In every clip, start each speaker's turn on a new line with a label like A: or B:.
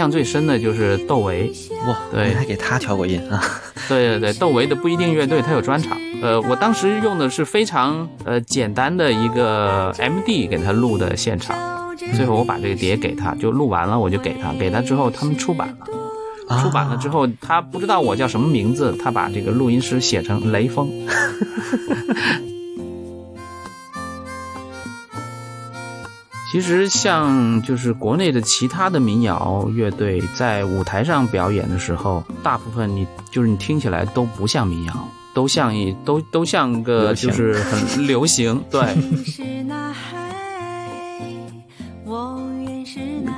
A: 象最深的就是窦唯，
B: 哇，
A: 对
B: 你还给他调过音啊？
A: 对对对，窦唯的不一定乐队他有专场，呃，我当时用的是非常呃简单的一个 MD 给他录的现场，最后我把这个碟给他，就录完了我就给他，给他之后他们出版了，出版了之后他不知道我叫什么名字，他把这个录音师写成雷锋。其实像就是国内的其他的民谣乐队在舞台上表演的时候，大部分你就是你听起来都不像民谣，都像一都都像个就是很流行，对，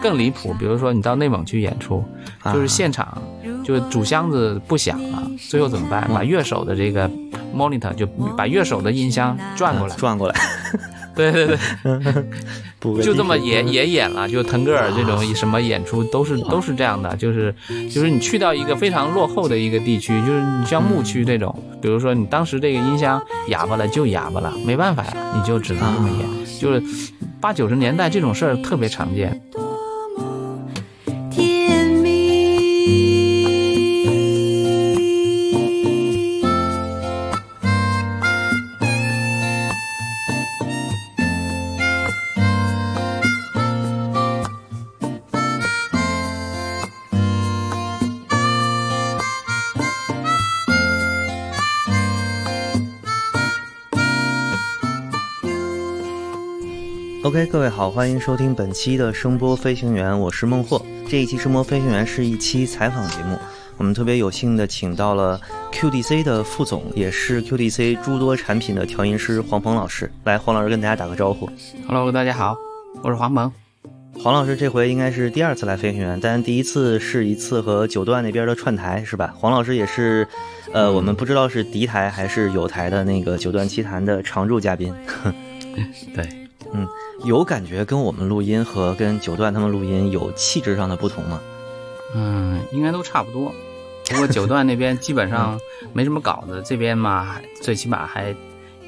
A: 更离谱。比如说你到内蒙去演出，
B: 啊。
A: 就是现场就主箱子不响了，最后怎么办？把乐手的这个 monitor 就把乐手的音箱转过来，
B: 转过来，
A: 对 对对，就这么
B: 演
A: 也也演了，就腾格尔这种什么演出都是都是这样的，就是就是你去到一个非常落后的一个地区，就是你像牧区这种，比如说你当时这个音箱哑巴了就哑巴了，没办法呀，你就只能这么演，就是八九十年代这种事儿特别常见。
B: OK，各位好，欢迎收听本期的声波飞行员，我是孟获。这一期声波飞行员是一期采访节目，我们特别有幸的请到了 QDC 的副总，也是 QDC 诸多产品的调音师黄鹏老师。来，黄老师跟大家打个招呼。
A: Hello，大家好，我是黄鹏。
B: 黄老师这回应该是第二次来飞行员，但第一次是一次和九段那边的串台，是吧？黄老师也是，呃，我们不知道是敌台还是友台的那个九段奇谈的常驻嘉宾。
A: 对，
B: 有感觉跟我们录音和跟九段他们录音有气质上的不同吗？
A: 嗯，应该都差不多。不过九段那边基本上没什么稿子，这边嘛，最起码还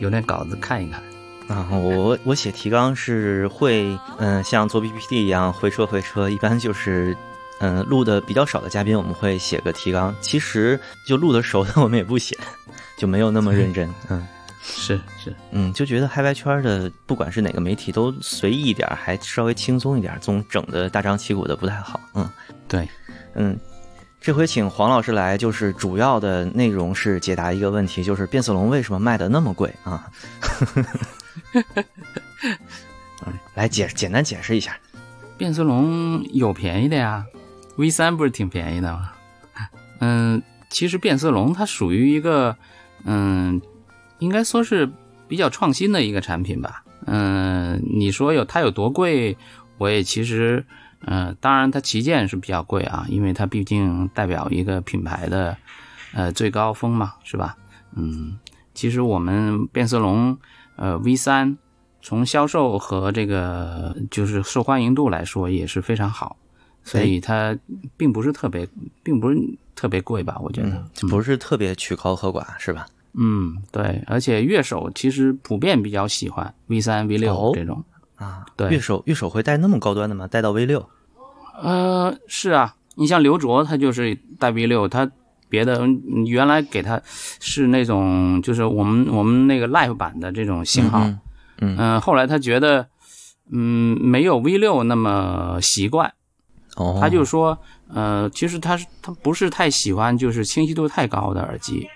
A: 有点稿子看一看。
B: 啊，我我写提纲是会，嗯、像做 PPT 一样回车回车，一般就是，嗯、录的比较少的嘉宾我们会写个提纲，其实就录的熟的我们也不写，就没有那么认真，嗯
A: 是是，
B: 嗯，就觉得嗨白圈的不管是哪个媒体都随意一点，还稍微轻松一点，总整的大张旗鼓的不太好，嗯
A: 对，
B: 嗯。这回请黄老师来，就是主要的内容是解答一个问题，就是变色龙为什么卖的那么贵啊？嗯 来解简单解释一下。
A: 变色龙有便宜的呀，V 三不是挺便宜的吗？嗯，其实变色龙它属于一个，嗯，应该说是比较创新的一个产品吧。嗯，你说有它有多贵，我也其实，嗯，当然它旗舰是比较贵啊，因为它毕竟代表一个品牌的，呃，最高峰嘛，是吧？嗯，其实我们变色龙，呃，V 三。从销售和这个就是受欢迎度来说也是非常好，所以它并不是特别，并不是特别贵吧？我觉得
B: 嗯，，不是特别曲高和寡，是吧？
A: 嗯，对，而且乐手其实普遍比较喜欢 V 三、V 六
B: 哦？
A: 这种。
B: 啊，
A: 对。
B: 乐手乐手会带那么高端的吗？带到 V 六？
A: 呃，是啊，你像刘卓，他就是带 V 六，他别的嗯原来给他是那种就是我们我们那个 Live 版的这种型号，
B: 嗯
A: 后来他觉得嗯没有 V 六那么习惯。
B: 哦，
A: 他就说，呃，其实他是他不是太喜欢就是清晰度太高的耳机，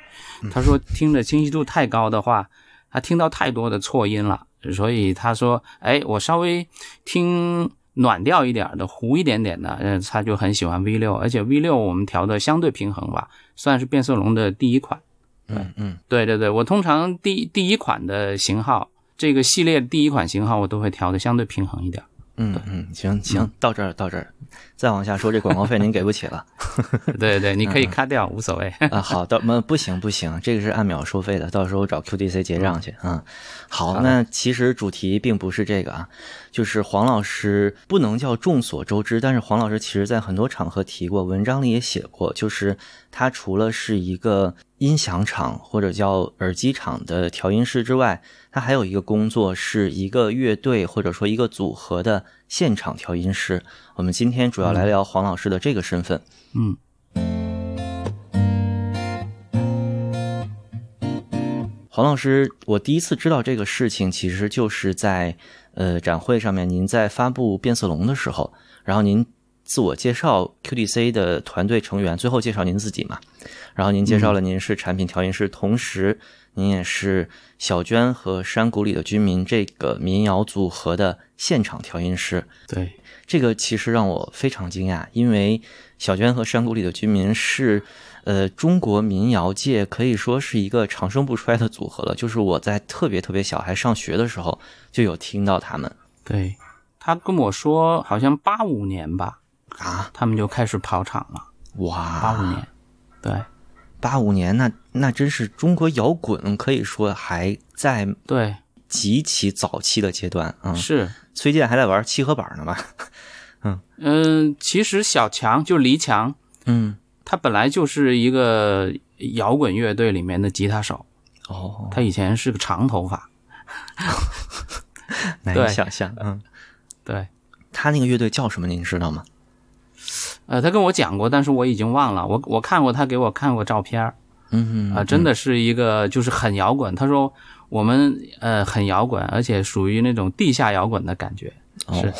A: 他说听着清晰度太高的话，他听到太多的错音了，所以他说，哎，我稍微听暖调一点的、糊一点点的，嗯，他就很喜欢 V 六，而且 V 六我们调的相对平衡吧，算是变色龙的第一款。
B: 嗯嗯
A: 对对对，我通常第第一款的型号，这个系列第一款型号我都会调的相对平衡一点。
B: 嗯嗯，行行，到这儿到这儿，再往下说这广告费您给不起了。
A: 对对，你可以卡掉，无所谓。
B: 啊，好的，那不行不行，这个是按秒收费的，到时候找 QDC 结账去啊。好，那其实主题并不是这个啊，就是黄老师不能叫众所周知，但是黄老师其实在很多场合提过，文章里也写过，就是他除了是一个音响厂或者叫耳机厂的调音师之外，他还有一个工作是一个乐队或者说一个组合的现场调音师。我们今天主要来聊黄老师的这个身份。
A: 嗯。
B: 黄老师，我第一次知道这个事情，其实就是在呃展会上面，您在发布变色龙的时候，然后您自我介绍 QDC 的团队成员，最后介绍您自己嘛，然后您介绍了您是产品调音师，同时您也是小娟和山谷里的居民这个民谣组合的现场调音师。
A: 对，
B: 这个其实让我非常惊讶，因为小娟和山谷里的居民是。呃，中国民谣界可以说是一个长盛不衰的组合了。就是我在特别特别小还上学的时候，就有听到他们。
A: 对，他跟我说，好像八五年吧，
B: 啊，
A: 他们就开始跑场了。
B: 哇，
A: 八五年，对，
B: 八五年，那那真是中国摇滚可以说还在
A: 对
B: 极其早期的阶段啊。
A: 是，
B: 崔健还在玩七合板呢吧？
A: 嗯嗯，其实小强就黎强，
B: 嗯。
A: 他本来就是一个摇滚乐队里面的吉他手，
B: 哦，
A: 他以前是个长头发，
B: 难以想象，嗯，
A: 对，
B: 他那个乐队叫什么？您知道吗？
A: 呃，他跟我讲过，但是我已经忘了。我我看过他给我看过照片
B: 嗯
A: 啊，真的是一个就是很摇滚。他说我们呃很摇滚，而且属于那种地下摇滚的感觉，是，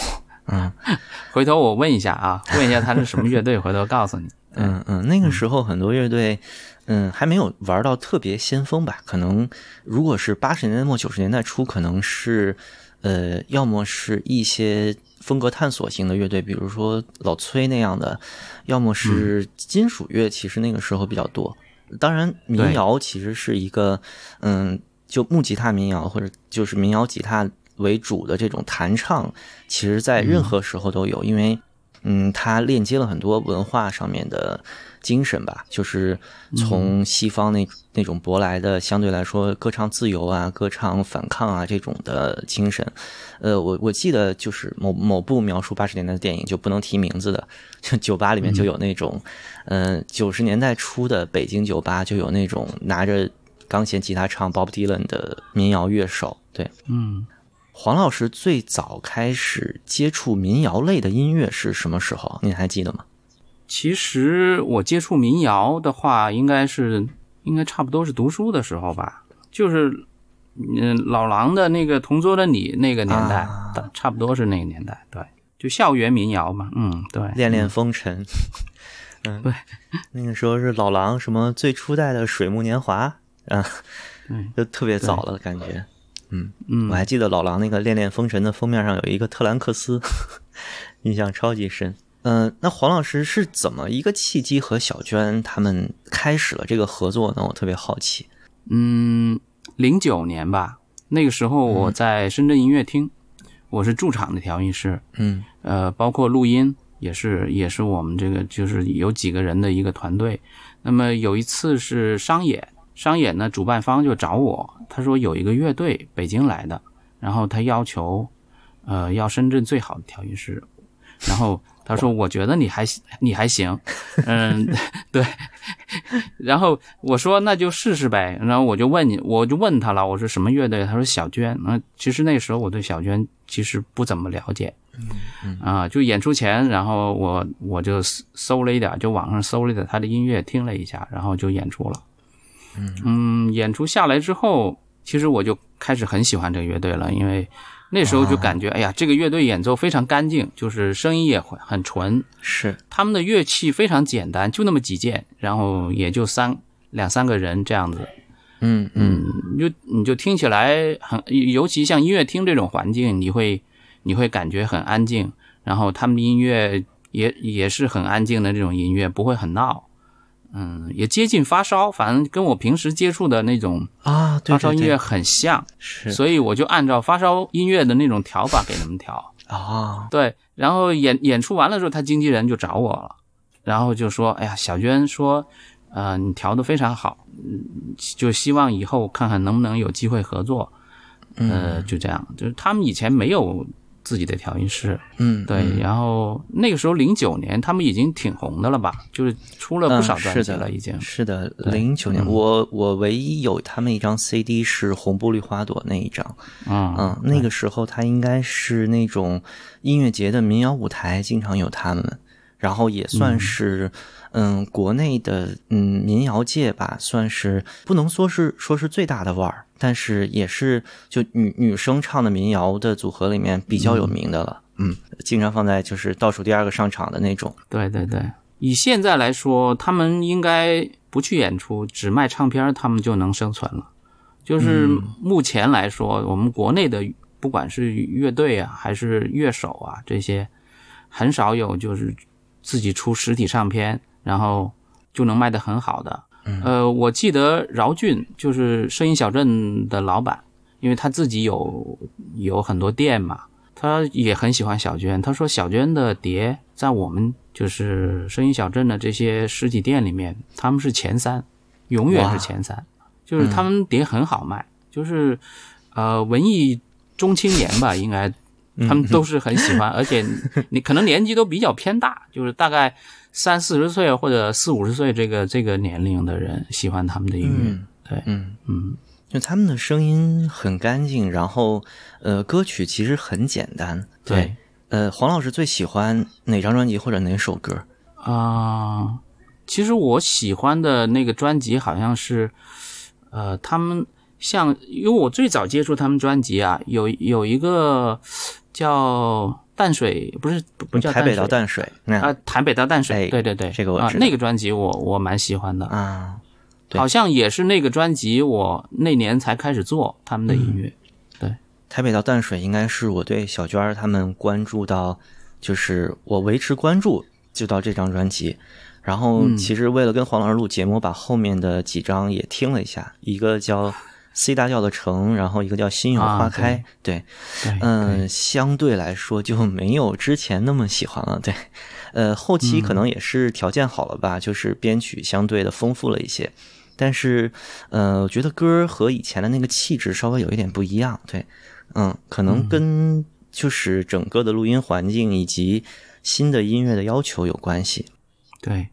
B: 嗯，
A: 回头我问一下啊，问一下他是什么乐队，回头告诉你。
B: 嗯嗯，那个时候很多乐队，嗯，还没有玩到特别先锋吧？可能如果是八十年代末九十年代初，可能是，呃，要么是一些风格探索型的乐队，比如说老崔那样的，要么是金属乐，其实那个时候比较多。当然，民谣其实是一个，嗯，就木吉他民谣或者就是民谣吉他为主的这种弹唱，其实在任何时候都有，因为。嗯，它链接了很多文化上面的精神吧，就是从西方那那种舶来的，相对来说歌唱自由啊、歌唱反抗啊这种的精神。呃，我我记得就是某某部描述八十年代的电影，就不能提名字的，就酒吧里面就有那种，嗯，九十年代初的北京酒吧就有那种拿着钢琴吉他唱 Bob Dylan 的民谣乐手，对，
A: 嗯。
B: 黄老师最早开始接触民谣类的音乐是什么时候？您还记得吗？
A: 其实我接触民谣的话，应该是应该差不多是读书的时候吧，就是嗯老狼的那个《同桌的你》那个年代，差不多是那个年代。对，就校园民谣嘛。嗯，对，
B: 恋恋风尘。嗯，
A: 对，
B: 那个时候是老狼什么最初代的水木年华啊，
A: 嗯，
B: 就特别早了感觉。嗯
A: 嗯，
B: 我还记得老狼那个《恋恋风尘》的封面上有一个特兰克斯，印象超级深。嗯，那黄老师是怎么一个契机和小娟他们开始了这个合作呢？我特别好奇。
A: 嗯，零九年吧，那个时候我在深圳音乐厅，我是驻场的调音师。
B: 嗯，
A: 呃，包括录音也是也是我们这个就是有几个人的一个团队。那么有一次是商演。商演呢，主办方就找我，他说有一个乐队北京来的，然后他要求，呃，要深圳最好的调音师，然后他说我觉得你还你还行，嗯，对，然后我说那就试试呗，然后我就问你，我就问他了，我说什么乐队？他说小娟，那其实那时候我对小娟其实不怎么了解，啊，就演出前，然后我我就搜了一点，就网上搜了一点他的音乐，听了一下，然后就演出了。嗯，演出下来之后，其实我就开始很喜欢这个乐队了，因为那时候就感觉，哎呀，这个乐队演奏非常干净，就是声音也很很纯，
B: 是。
A: 他们的乐器非常简单，就那么几件，然后也就三两三个人这样子，
B: 嗯嗯，
A: 你就你就听起来很，尤其像音乐厅这种环境，你会你会感觉很安静，然后他们的音乐也也是很安静的这种音乐，不会很闹。嗯，也接近发烧，反正跟我平时接触的那种
B: 啊
A: 发烧音乐很像，
B: 是，
A: 所以我就按照发烧音乐的那种调法给他们调。
B: 啊，
A: 对，然后演演出完了之后，他经纪人就找我了，然后就说：“哎呀，小娟说，呃，你调的非常好，嗯，就希望以后看看能不能有机会合作。”呃，就这样，就是他们以前没有自己的调音师，
B: 嗯，
A: 对，然后那个时候零九年，他们已经挺红的了吧？就是出了不少专辑了，已经。
B: 嗯是的，零九年，我我唯一有他们一张 CD 是《红布绿花朵》那一张，
A: 嗯
B: 嗯，那个时候他应该是那种音乐节的民谣舞台，经常有他们，然后也算是嗯国内的嗯民谣界吧，算是不能说是说是最大的腕儿，但是也是就女女生唱的民谣的组合里面比较有名的了，嗯，经常放在就是倒数第二个上场的那种，
A: 对对对，以现在来说，他们应该不去演出，只卖唱片，他们就能生存了。就是目前来说，我们国内的不管是乐队啊，还是乐手啊，这些很少有就是自己出实体唱片，然后就能卖得很好的。呃，我记得饶俊就是声音小镇的老板，因为他自己有有很多店嘛，他也很喜欢小娟。他说小娟的碟在我们就是声音小镇的这些实体店里面，他们是前三，永远是前三，就是他们碟很好卖，就是呃文艺中青年吧，应该他们都是很喜欢，而且你可能年纪都比较偏大，就是大概三四十岁或者四五十岁这个这个年龄的人喜欢他们的音乐。
B: 嗯
A: 对，
B: 嗯。
A: 嗯，
B: 就他们的声音很干净，然后呃，歌曲其实很简单。
A: 对，
B: 呃，黄老师最喜欢哪张专辑或者哪首歌？
A: 啊、其实我喜欢的那个专辑好像是，呃，他们像，因为我最早接触他们专辑啊，有有一个叫淡水，不是不不叫
B: 台北到淡水，那
A: 啊，台北到淡水，
B: 哎
A: 对对对，啊，
B: 这个我知道。
A: 那个专辑我我蛮喜欢的，
B: 啊，对。
A: 好像也是那个专辑我那年才开始做他们的音乐，对。
B: 台北到淡水应该是我对小娟儿他们关注到，就是我维持关注就到这张专辑。然后
A: 嗯。
B: 其实为了跟黄老师录节目，把后面的几张也听了一下，一个叫 C 大调的城，然后一个叫心有花开，对，
A: 对，
B: 嗯，相对来说就没有之前那么喜欢了。对，呃，后期可能也是条件好了吧，就是编曲相对的丰富了一些。但是，呃，我觉得歌儿和以前的那个气质稍微有一点不一样。对，嗯，可能跟就是整个的录音环境以及新的音乐的要求有关系。
A: 对，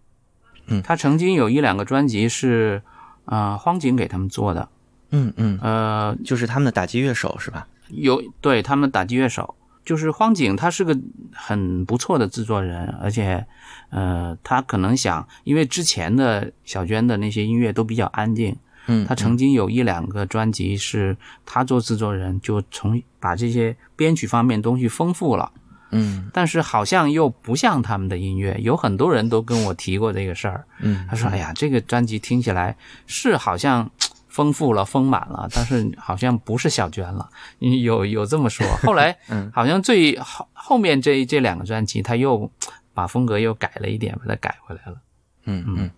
B: 嗯
A: 他曾经有一两个专辑是啊、呃荒井给他们做的，
B: 嗯嗯，
A: 呃，
B: 就是他们的打击乐手是吧？
A: 有对他们打击乐手，就是荒井，他是个很不错的制作人，而且呃，他可能想，因为之前的小娟的那些音乐都比较安静，
B: 嗯，
A: 他曾经有一两个专辑是他做制作人，就从把这些编曲方面东西丰富了。
B: 嗯
A: 但是好像又不像他们的音乐，有很多人都跟我提过这个事儿。
B: 嗯
A: 他说：“哎呀，这个专辑听起来是好像丰富了、丰满了，但是好像不是小娟了。”有有这么说。后来
B: 嗯
A: 好像最后后面这这两个专辑，他又把风格又改了一点，把它改回来了。
B: 嗯嗯，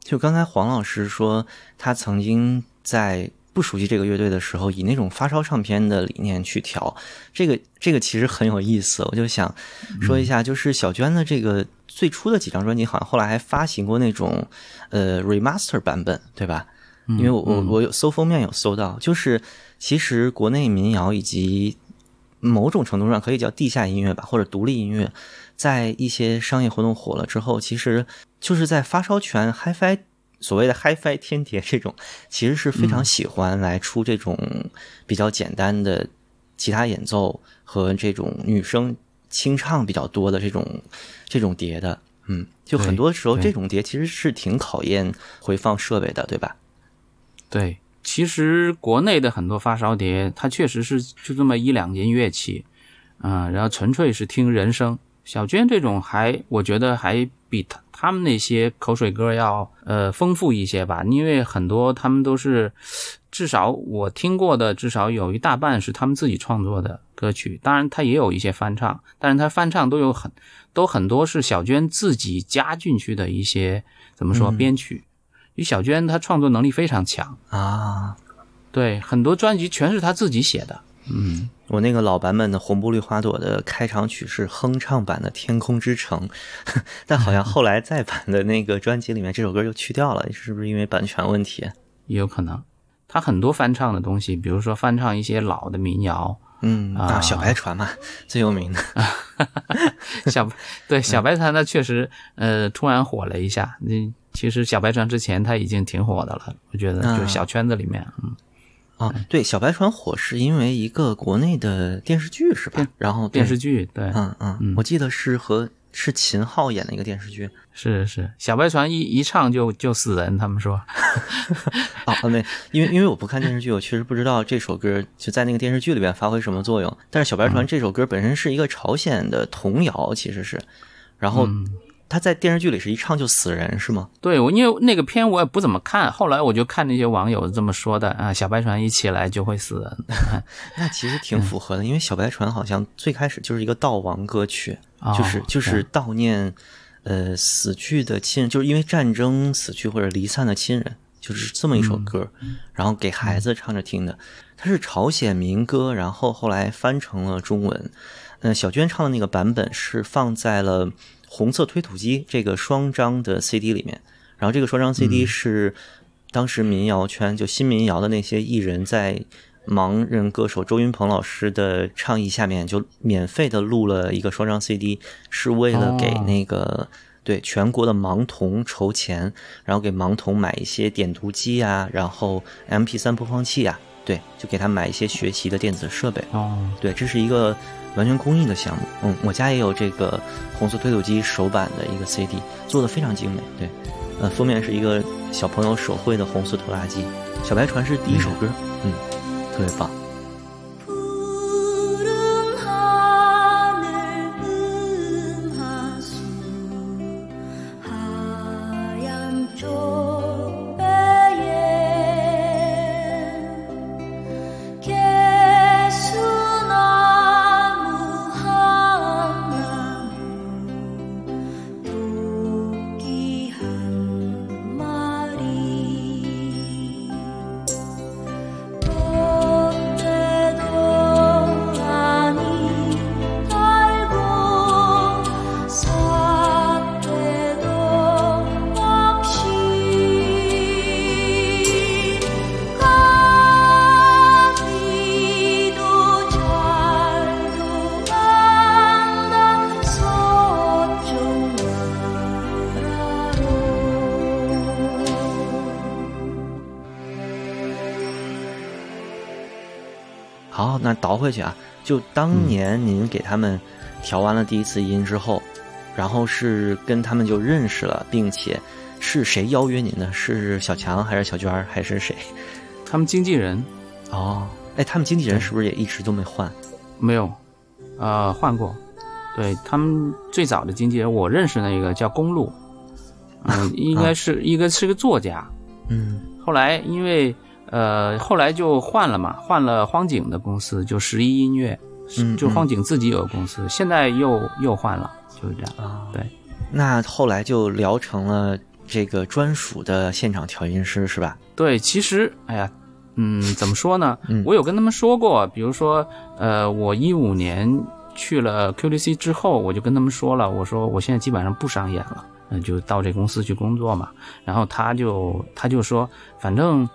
B: 就刚才黄老师说，他曾经在不熟悉这个乐队的时候，以那种发烧唱片的理念去调，这个这个其实很有意思。我就想说一下，就是小娟的这个最初的几张专辑，好像后来还发行过那种呃 remaster 版本，对吧？因为我我我有搜封面有搜到，就是其实国内民谣以及某种程度上可以叫地下音乐吧，或者独立音乐，在一些商业活动火了之后，其实就是在发烧圈 HiFi 所谓的 HiFi 天碟这种，其实是非常喜欢来出这种比较简单的吉他演奏和这种女生清唱比较多的这种这种碟的。嗯，就很多时候这种碟其实是挺考验回放设备的，对吧？
A: 对，其实国内的很多发烧碟，它确实是就这么一两件乐器，嗯、然后纯粹是听人声。小娟这种还，我觉得还比他他们那些口水歌要呃丰富一些吧，因为很多他们都是，至少我听过的，至少有一大半是他们自己创作的歌曲。当然，他也有一些翻唱，但是他翻唱都有很都很多是小娟自己加进去的一些怎么说编曲。因为小娟她创作能力非常强，
B: 啊，
A: 对，很多专辑全是他自己写的。嗯，
B: 我那个老版本的红布绿花朵的开场曲是哼唱版的《天空之城》，但好像后来再版的那个专辑里面这首歌就去掉了，是不是因为版权问题？
A: 也有可能。他很多翻唱的东西，比如说翻唱一些老的民谣，
B: 嗯
A: 啊
B: 小白船嘛，最有名的。
A: 小对小白船，它确实呃突然火了一下。那其实小白船之前他已经挺火的了，我觉得
B: 啊。
A: 就是小圈子里面，嗯，
B: 啊，对，小白船火是因为一个国内的电视剧是吧？然后
A: 电视剧对，
B: 嗯嗯，我记得是和是秦昊演的一个电视剧。
A: 是是，小白船一一唱就就死人，他们说，
B: 哦，那因为因为我不看电视剧，我确实不知道这首歌就在那个电视剧里边发挥什么作用。但是小白船这首歌本身是一个朝鲜的童谣，其实是，然后他在电视剧里是一唱就死人是吗？
A: 对我因为那个片我也不怎么看，后来我就看那些网友这么说的啊，小白船一起来就会死人，
B: 那其实挺符合的，因为小白船好像最开始就是一个悼亡歌曲，就是
A: 哦
B: 就是悼念呃死去的亲人，就是因为战争死去或者离散的亲人，就是这么一首歌，然后给孩子唱着听的。它是朝鲜民歌，然后后来翻成了中文。呃，小娟唱的那个版本是放在了《红色推土机》这个双张的 CD 里面，然后这个双张 CD 是当时民谣圈就新民谣的那些艺人在盲人歌手周云鹏老师的倡议下面，就免费的录了一个双张 CD，是为了给
A: 哦
B: 那个、对全国的盲童筹钱，然后给盲童买一些点读机啊，然后 MP 3播放器啊，对，就给他买一些学习的电子设备。
A: 哦，
B: 对，这是一个完全公益的项目。嗯，我家也有这个红色推土机手版的一个 CD，做的非常精美。对，呃，封面是一个小朋友手绘的红色拖拉机。小白船是第一首歌，嗯，特别棒。那倒回去啊，就当年您给他们调完了第一次音之后，然后是跟他们就认识了，并且是谁邀约您的？是小强还是小娟儿还是谁？
A: 他们经纪人
B: 哦，哎，他们经纪人是不是也一直都没换？
A: 没有，呃，换过，对他们最早的经纪人，我认识那个叫公路，嗯、应该是一个是个作家，
B: 嗯，
A: 后来因为呃后来就换了嘛，换了荒井的公司，就十一音乐，
B: 嗯
A: 就荒井自己有个公司，现在又又换了，就是这样。
B: 啊，
A: 对，
B: 那后来就聊成了这个专属的现场调音师是吧？
A: 对，其实哎呀，嗯，怎么说呢？
B: 嗯
A: 我有跟他们说过，比如说，呃，我一五年去了 QDC 之后，我就跟他们说了，我说我现在基本上不商演了，嗯、就到这公司去工作嘛。然后他就他就说，反正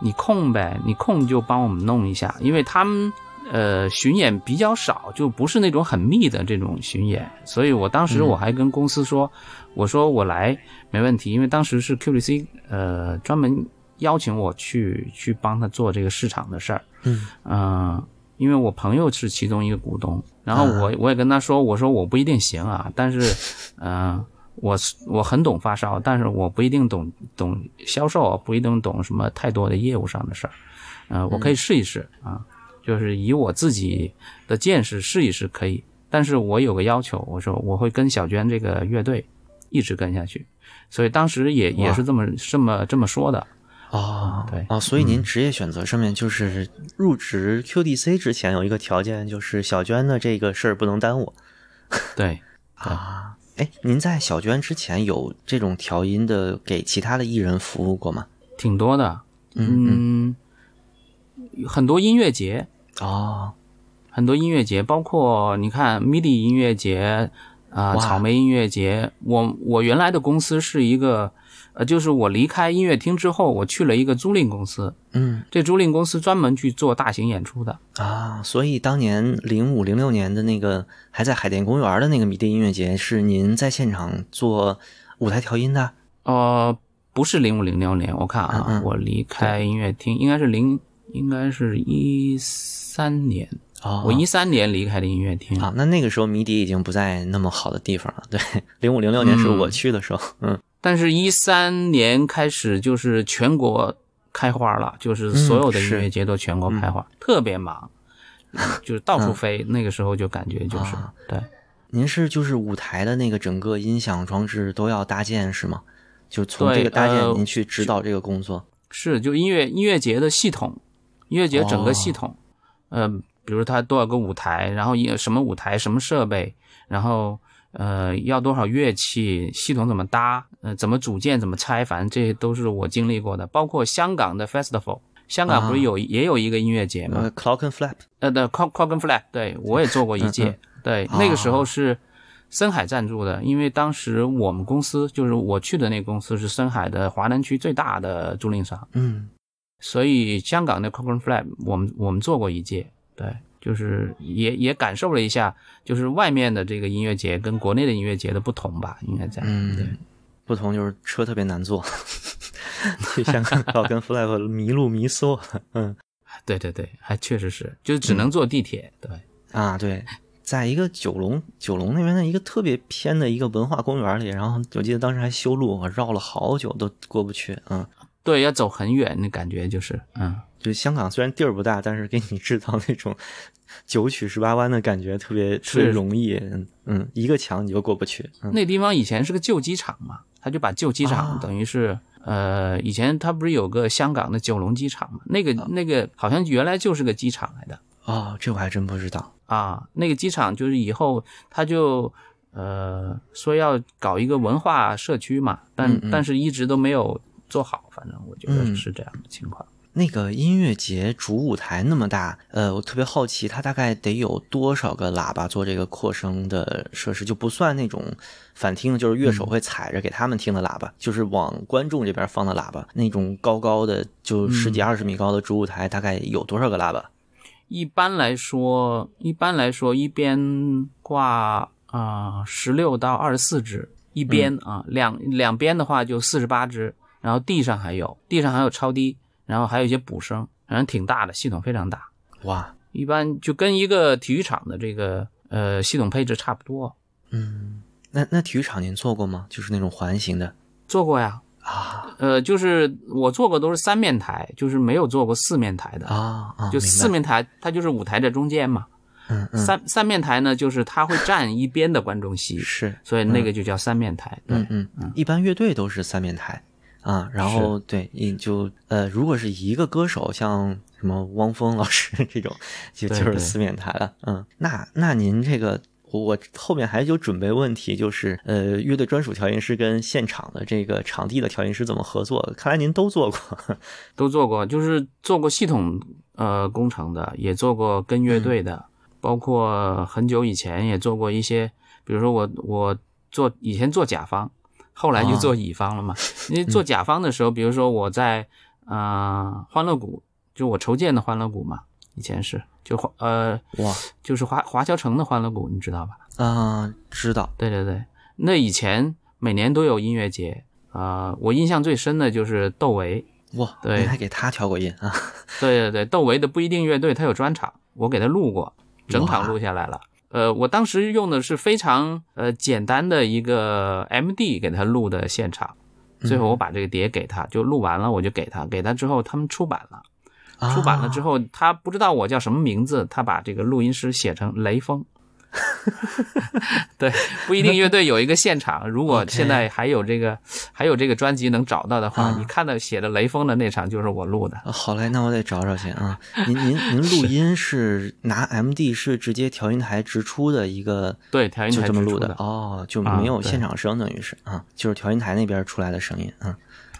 A: 你空呗，你空就帮我们弄一下，因为他们。呃，巡演比较少，就不是那种很密的这种巡演，所以我当时我还跟公司说，我说我来没问题，因为当时是 QDC 呃专门邀请我去去帮他做这个市场的事儿，
B: 嗯。
A: 嗯、因为我朋友是其中一个股东，然后我我也跟他说，我说我不一定行啊，但是，嗯、我是我很懂发烧，但是我不一定懂懂销售，不一定懂什么太多的业务上的事儿，嗯、我可以试一试啊，就是以我自己的见识试一试可以，但是我有个要求，我说我会跟小娟这个乐队一直跟下去，所以当时也也是这么这么这么说的，
B: 哦，
A: 对。
B: 哦，所以您职业选择上面就是入职 QDC 之前有一个条件，就是小娟的这个事儿不能耽误。
A: 对。
B: 啊。哎，您在小娟之前有这种调音的给其他的艺人服务过吗？
A: 挺多的，
B: 嗯
A: 嗯，很多音乐节，
B: 哦，
A: 很多音乐节，包括你看 MIDI 音乐节啊、
B: 哇
A: 草莓音乐节。我我原来的公司是一个，呃，就是我离开音乐厅之后，我去了一个租赁公司。
B: 嗯
A: 这租赁公司专门去做大型演出的。
B: 啊，所以当年零五零六年的那个还在海淀公园的那个迷笛音乐节，是您在现场做舞台调音的？
A: 呃，不是零五零六年，我看啊，
B: 嗯嗯
A: 我离开音乐厅应该是零，应该是一三年，
B: 哦，
A: 我一三年离开的音乐厅。
B: 啊，那那个时候迷笛已经不在那么好的地方了。对，零五零六年是我去的时候，嗯
A: 但是，一三年开始就是全国开花了，就是所有的音乐节都全国开花，特别忙，就是到处飞。那个时候就感觉就是、
B: 啊
A: 对，
B: 您是就是舞台的那个整个音响装置都要搭建是吗？就从这个搭建
A: 呃
B: 您去指导这个工作。
A: 是就音乐音乐节的系统，音乐节整个系统，呃，比如它多少个舞台，然后一什么舞台什么设备，然后呃要多少乐器，系统怎么搭，呃怎么组建怎么拆，反正这些都是我经历过的。包括香港的 festival，香港不是有、也有一个音乐节吗？
B: 呃，Clock and Flap
A: 呃的 c o c o g n Flag，对我也做过一届，对，那个时候是深海赞助的，因为当时我们公司就是我去的那个公司是深海的华南区最大的租赁商，
B: 嗯。
A: 所以香港的 Cocken Flag 我们我们做过一届，对，就是也也感受了一下，就是外面的这个音乐节跟国内的音乐节的不同吧，应该这样，对
B: 嗯，不同就是车特别难坐，去香港 Clock and Flap 迷路迷缩。嗯
A: 对对对，还确实是，就只能坐地铁，对。
B: 啊，对，在一个九龙九龙那边的一个特别偏的一个文化公园里，然后我记得当时还修路，我绕了好久都过不去。嗯，
A: 对，要走很远，那感觉就是，嗯，
B: 就香港虽然地儿不大，但是给你制造那种 九曲十八弯的感觉特别特别容易。嗯嗯，一个墙你就过不去。嗯
A: 那地方以前是个旧机场嘛，他就把旧机场
B: 啊
A: 等于是、呃，以前他不是有个香港的九龙机场嘛？那个
B: 啊
A: 那个好像原来就是个机场来的
B: 哦，这我还真不知道。
A: 啊。那个机场就是以后他就呃说要搞一个文化社区嘛，但、
B: 嗯嗯
A: 但是一直都没有做好，反正我觉得
B: 嗯
A: 是这样的情况。
B: 那个音乐节主舞台那么大，呃，我特别好奇，它大概得有多少个喇叭做这个扩声的设施？就不算那种反听的，就是乐手会踩着给他们听的喇叭，就是往观众这边放的喇叭。那种高高的，就十几二十米高的主舞台，大概有多少个喇叭？
A: 一般来说，一般来说，一边挂啊十六到二十四只，一边
B: 嗯
A: 啊、两两边的话就四十八只，然后地上还有，地上还有超低，然后还有一些补声，反正挺大的，系统非常大，
B: 哇，
A: 一般就跟一个体育场的这个呃系统配置差不多。
B: 嗯，那那体育场您做过吗？就是那种环形的
A: 做过呀，
B: 啊
A: 呃，就是我做过都是三面台，就是没有做过四面台的，
B: 啊啊！
A: 就四面台，它就是舞台在中间嘛。
B: 嗯嗯
A: 三三面台呢，就是它会占一边的观众席，
B: 是
A: 所以那个就叫三面台。对，
B: 嗯嗯，一般乐队都是三面台啊，然后对，你就呃，如果是一个歌手，像什么汪峰老师 这种，就就是四面台了。嗯，那那您这个。我我后面还有准备问题，就是呃，乐队专属调音师跟现场的这个场地的调音师怎么合作？看来您都做过。
A: 都做过，就是做过系统呃工程的，也做过跟乐队的，包括很久以前也做过一些，比如说我我做以前做甲方，后来就做乙方了嘛。因为做甲方的时候，比如说我在呃欢乐谷，就我筹建的欢乐谷嘛，以前是就华呃
B: 哇
A: 就是华华侨城的欢乐谷，你知道吧？
B: 啊、知道
A: 对对对，那以前每年都有音乐节啊、我印象最深的就是窦唯。
B: 哇，
A: 对
B: 您还给他调过音啊？
A: 对对对，窦唯的不一定乐队，他有专场，我给他录过，整场录下来了。呃，我当时用的是非常呃简单的一个 MD 给他录的现场，最后我把这个碟给他，就录完了我就给他，给他之后他们出版了，出版了之
B: 后，
A: 他不知道我叫什么名字，他把这个录音师写成雷锋。对，不一定乐队有一个现场。如果现在还有这个还有这个专辑能找到的话，
B: 啊
A: 你看到写的雷锋的那场就是我录的。
B: 啊好嘞，那我得找找去啊。您您您录音是拿 MD 是直接调音台直出的一个，
A: 对，调音
B: 就
A: 台
B: 这么录的哦，就
A: 啊
B: 没有现场声，等于是啊，就是调音台那边出来的声音，嗯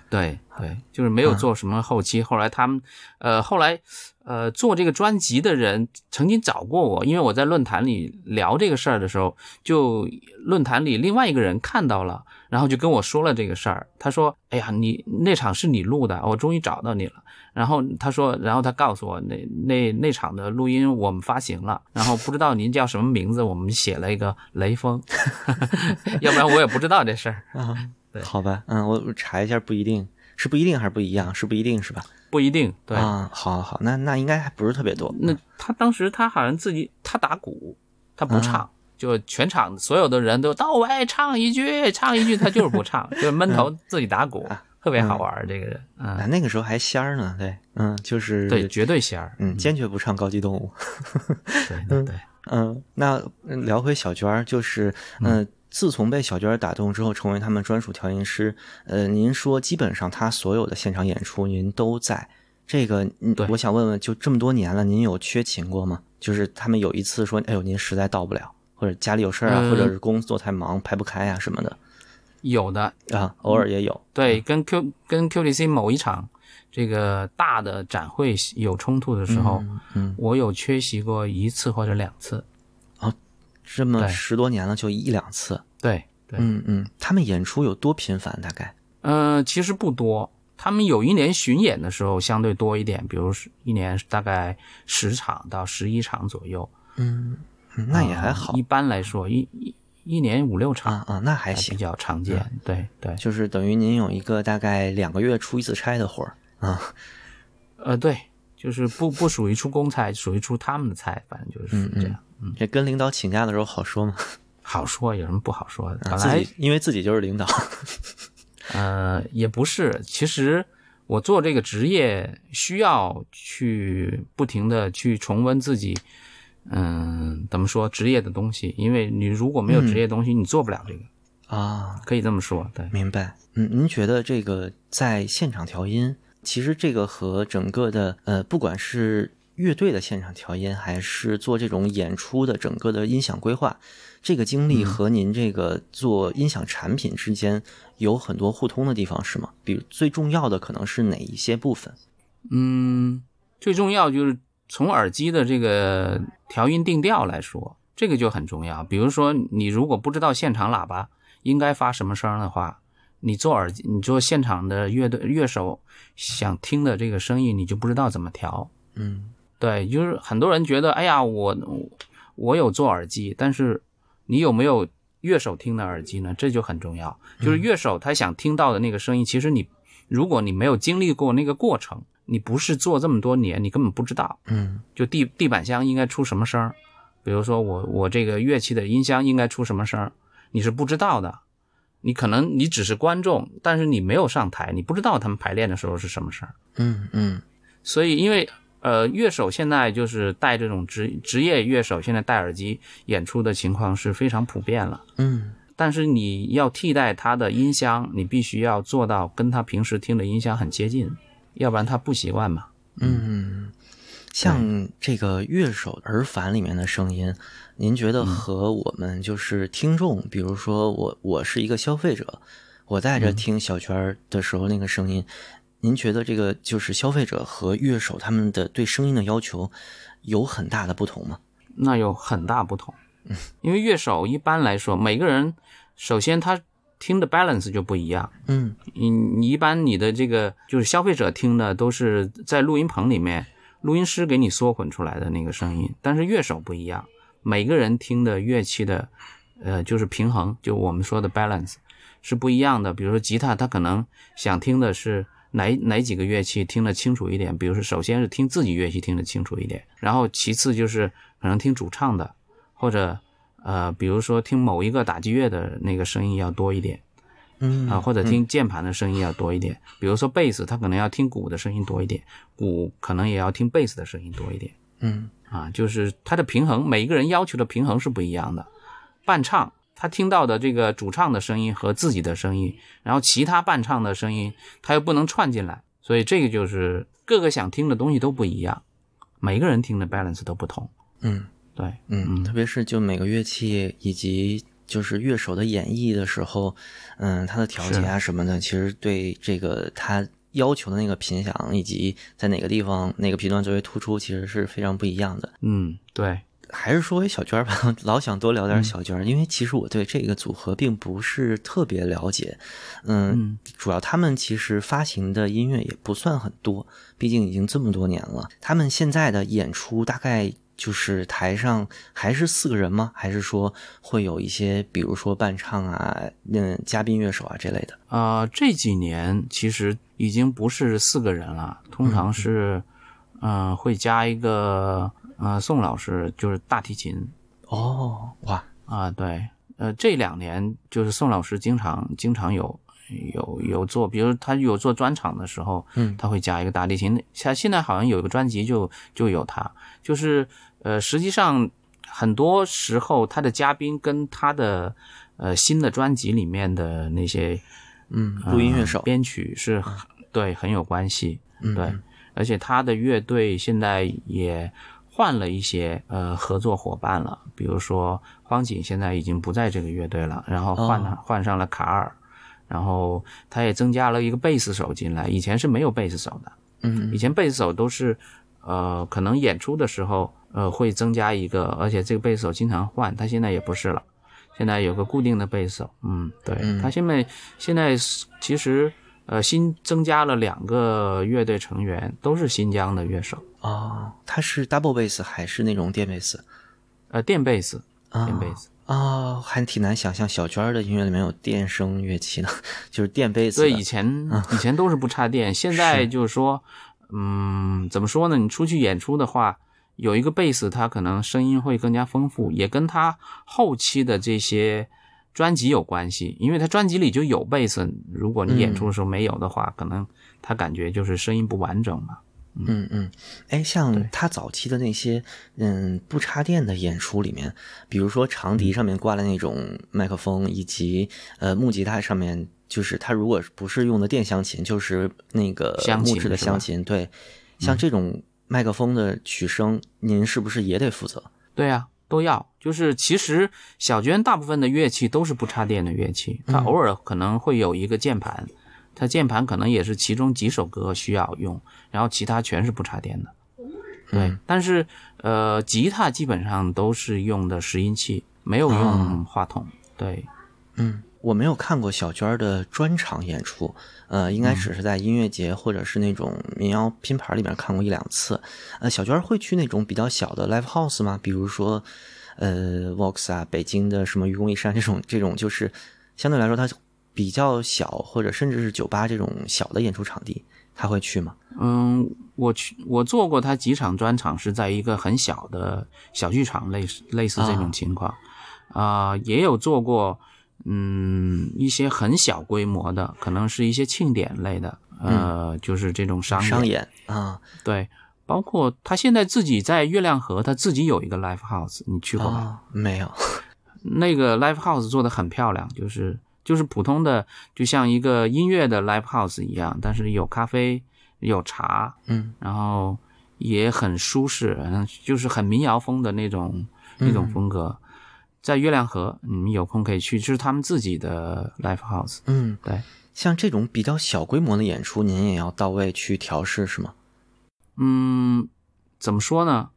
A: 对对，就是没有做什么后期。后来他们，呃，后来，呃，做这个专辑的人曾经找过我，因为我在论坛里聊这个事儿的时候，就论坛里另外一个人看到了，然后就跟我说了这个事儿。他说：“哎呀，你那场是你录的，我终于找到你了。”然后他说，然后他告诉我，那那那场的录音我们发行了，然后不知道您叫什么名字，我们写了一个雷锋，要不然我也不知道这事儿。
B: 啊，
A: 对
B: 好吧，嗯，我我查一下，不一定是不一定还是不一样，是不一定是吧？
A: 不一定，对。
B: 啊，好好好，那那应该还不是特别多。
A: 那他当时他好像自己他打鼓，他不唱，就全场所有的人都到位唱一句，唱一句，他就是不唱，就是闷头自己打鼓，特别好玩儿。这个人，
B: 啊，
A: 嗯，
B: 那个时候还仙儿呢，对，嗯，就是
A: 对，绝对仙儿，
B: 嗯，坚决不唱高级动物。
A: 对对对，
B: 嗯，那嗯聊回小娟儿，就是嗯、自从被小娟儿打动之后，成为他们专属调音师，呃，您说基本上他所有的现场演出您都在。这个，嗯
A: 对
B: 我想问问，就这么多年了，您有缺勤过吗？就是他们有一次说，哎呦，您实在到不了，或者家里有事儿啊，
A: 嗯
B: 或者是工作太忙排不开啊什么的
A: 有的，
B: 啊，偶尔也有。
A: 对，跟 Q 跟 QDC 某一场这个大的展会有冲突的时候，
B: 嗯，
A: 我有缺席过一次或者两次。
B: 这么十多年了，就一两次。
A: 对对，
B: 嗯嗯，他们演出有多频繁？大概？
A: 嗯、其实不多。他们有一年巡演的时候相对多一点，比如是一年大概十场到十一场左右。
B: 嗯，嗯那也还好
A: 啊一般来说，一一一年五六场
B: 啊啊，那还行
A: 比。较常见。对对，
B: 就是等于您有一个大概两个月出一次差的活儿啊。
A: 呃对，就是不不属于出公差，属于出他们的差，反正就是这样。嗯，
B: 这跟领导请假的时候好说吗？
A: 好说有什么不好说的？
B: 啊
A: 本来
B: 自己因为自己就是领导。
A: 呃，也不是，其实我做这个职业需要去不停的去重温自己，嗯，怎么说职业的东西？因为你如果没有职业东西，你做不了这个，
B: 啊，
A: 可以这么说。对，
B: 明白。嗯，您觉得这个在现场调音，其实这个和整个的呃，不管是乐队的现场调音，还是做这种演出的整个的音响规划，这个经历和您这个做音响产品之间有很多互通的地方，是吗？比如最重要的可能是哪一些部分？
A: 嗯，最重要就是从耳机的这个调音定调来说，这个就很重要。比如说，你如果不知道现场喇叭应该发什么声的话，你做耳机，你做现场的乐队乐手想听的这个声音，你就不知道怎么调。
B: 嗯
A: 对，就是很多人觉得，哎呀，我我有做耳机，但是你有没有乐手听的耳机呢？这就很重要。就是乐手他想听到的那个声音，其实你如果你没有经历过那个过程，你不是做这么多年，你根本不知道。
B: 嗯
A: 就地地板箱应该出什么声儿，比如说我我这个乐器的音箱应该出什么声儿，你是不知道的。你可能你只是观众，但是你没有上台，你不知道他们排练的时候是什么声儿。
B: 嗯嗯
A: 所以，因为呃，乐手现在就是戴这种职职业乐手现在戴耳机演出的情况是非常普遍了。
B: 嗯
A: 但是你要替代他的音箱，你必须要做到跟他平时听的音箱很接近，要不然他不习惯嘛。
B: 嗯，像这个乐手耳返里面的声音，您觉得和我们就是听众，比如说我我是一个消费者，我在这听小圈儿的时候那个声音，您觉得这个就是消费者和乐手他们的对声音的要求有很大的不同吗？
A: 那有很大不同。因为乐手一般来说，每个人首先他听的 balance 就不一样。
B: 嗯
A: 你你一般你的这个就是消费者听的都是在录音棚里面，录音师给你缩混出来的那个声音，但是乐手不一样，每个人听的乐器的，呃，就是平衡，就我们说的 balance 是不一样的。比如说吉他，他可能想听的是哪哪几个乐器听得清楚一点，比如说首先是听自己乐器听得清楚一点，然后其次就是可能听主唱的，或者呃，比如说听某一个打击乐的那个声音要多一点。
B: 嗯
A: 啊，或者听键盘的声音要多一点。比如说贝斯，他可能要听鼓的声音多一点，鼓可能也要听贝斯的声音多一点。
B: 嗯
A: 啊，就是它的平衡，每一个人要求的平衡是不一样的。伴唱，他听到的这个主唱的声音和自己的声音，然后其他伴唱的声音，他又不能串进来，所以这个就是各个想听的东西都不一样，每个人听的 balance 都不同。
B: 嗯
A: 对，
B: 嗯，特别是就每个乐器以及就是乐手的演绎的时候，嗯，他的调节啊什么的，其实对这个他要求的那个频响以及在哪个地方哪个频段最为突出，其实是非常不一样的。
A: 嗯，对。
B: 还是说回小娟吧，老想多聊点小娟，因为其实我对这个组合并不是特别了解。嗯，主要他们其实发行的音乐也不算很多，毕竟已经这么多年了。他们现在的演出大概。就是台上还是四个人吗？还是说会有一些，比如说伴唱啊、嗯，嘉宾乐手啊这类的？
A: 啊，这几年其实已经不是四个人了，通常是，嗯，会加一个，呃，宋老师就是大提琴。
B: 哦，哇，
A: 啊，对，呃，这两年就是宋老师经常经常有有有做，比如他有做专场的时候，
B: 嗯，
A: 他会加一个大提琴。像现在好像有一个专辑就就有他，就是。呃，实际上很多时候他的嘉宾跟他的呃新的专辑里面的那些
B: 嗯录音乐手
A: 编曲是对很有关系，对，而且他的乐队现在也换了一些呃合作伙伴了，比如说荒井现在已经不在这个乐队了，然后换了换上了卡尔，然后他也增加了一个贝斯手进来，以前是没有贝斯手的，
B: 嗯，
A: 以前贝斯手都是呃可能演出的时候。呃，会增加一个，而且这个贝斯手经常换，他现在也不是了，现在有个固定的贝斯手。嗯，对他现在现在其实呃新增加了两个乐队成员，都是新疆的乐手。
B: 哦，他是 double bass 还是那种电贝斯？
A: 呃，电贝斯，电贝斯。
B: 哦，还挺难想象小娟的音乐里面有电声乐器呢，就是电贝斯。
A: 对，以前以前都是不插电，现在就是说，嗯，怎么说呢？你出去演出的话。有一个贝斯，它可能声音会更加丰富，也跟他后期的这些专辑有关系，因为他专辑里就有贝斯。如果你演出的时候没有的话，可能他感觉就是声音不完整嘛。
B: 嗯嗯，哎，像他早期的那些嗯不插电的演出里面，比如说长笛上面挂的那种麦克风，以及呃木吉他上面，就是他如果不是用的电箱琴，就是那个木质的箱琴，对，像这种。麦克风的取声，您是不是也得负责？
A: 对呀，都要。就是其实小娟大部分的乐器都是不插电的乐器，她偶尔可能会有一个键盘，它键盘可能也是其中几首歌需要用，然后其他全是不插电的。对，但是呃，吉他基本上都是用的拾音器，没有用话筒。对，
B: 嗯。我没有看过小娟的专场演出，呃，应该只是在音乐节或者是那种民谣拼盘里面看过一两次。呃，小娟会去那种比较小的 live house 吗？比如说，呃，Vox 啊，北京的什么愚公移山这种，这种就是相对来说它比较小，或者甚至是酒吧这种小的演出场地，他会去吗？
A: 嗯，我去，我做过他几场专场，是在一个很小的小剧场，类似类似这种情况啊，也有做过。嗯，一些很小规模的，可能是一些庆典类的，呃，就是这种商
B: 商演啊，
A: 对，包括他现在自己在月亮河，他自己有一个 live house，你去过吗？
B: 没有，
A: 那个 live house 做的很漂亮，就是就是普通的，就像一个音乐的 live house 一样，但是有咖啡，有茶，
B: 嗯，
A: 然后也很舒适，就是很民谣风的那种那种风格。在月亮河，你们有空可以去，这是他们自己的 live house。
B: 嗯，
A: 对，
B: 像这种比较小规模的演出，您也要到位去调试，是吗？
A: 嗯，怎么说呢？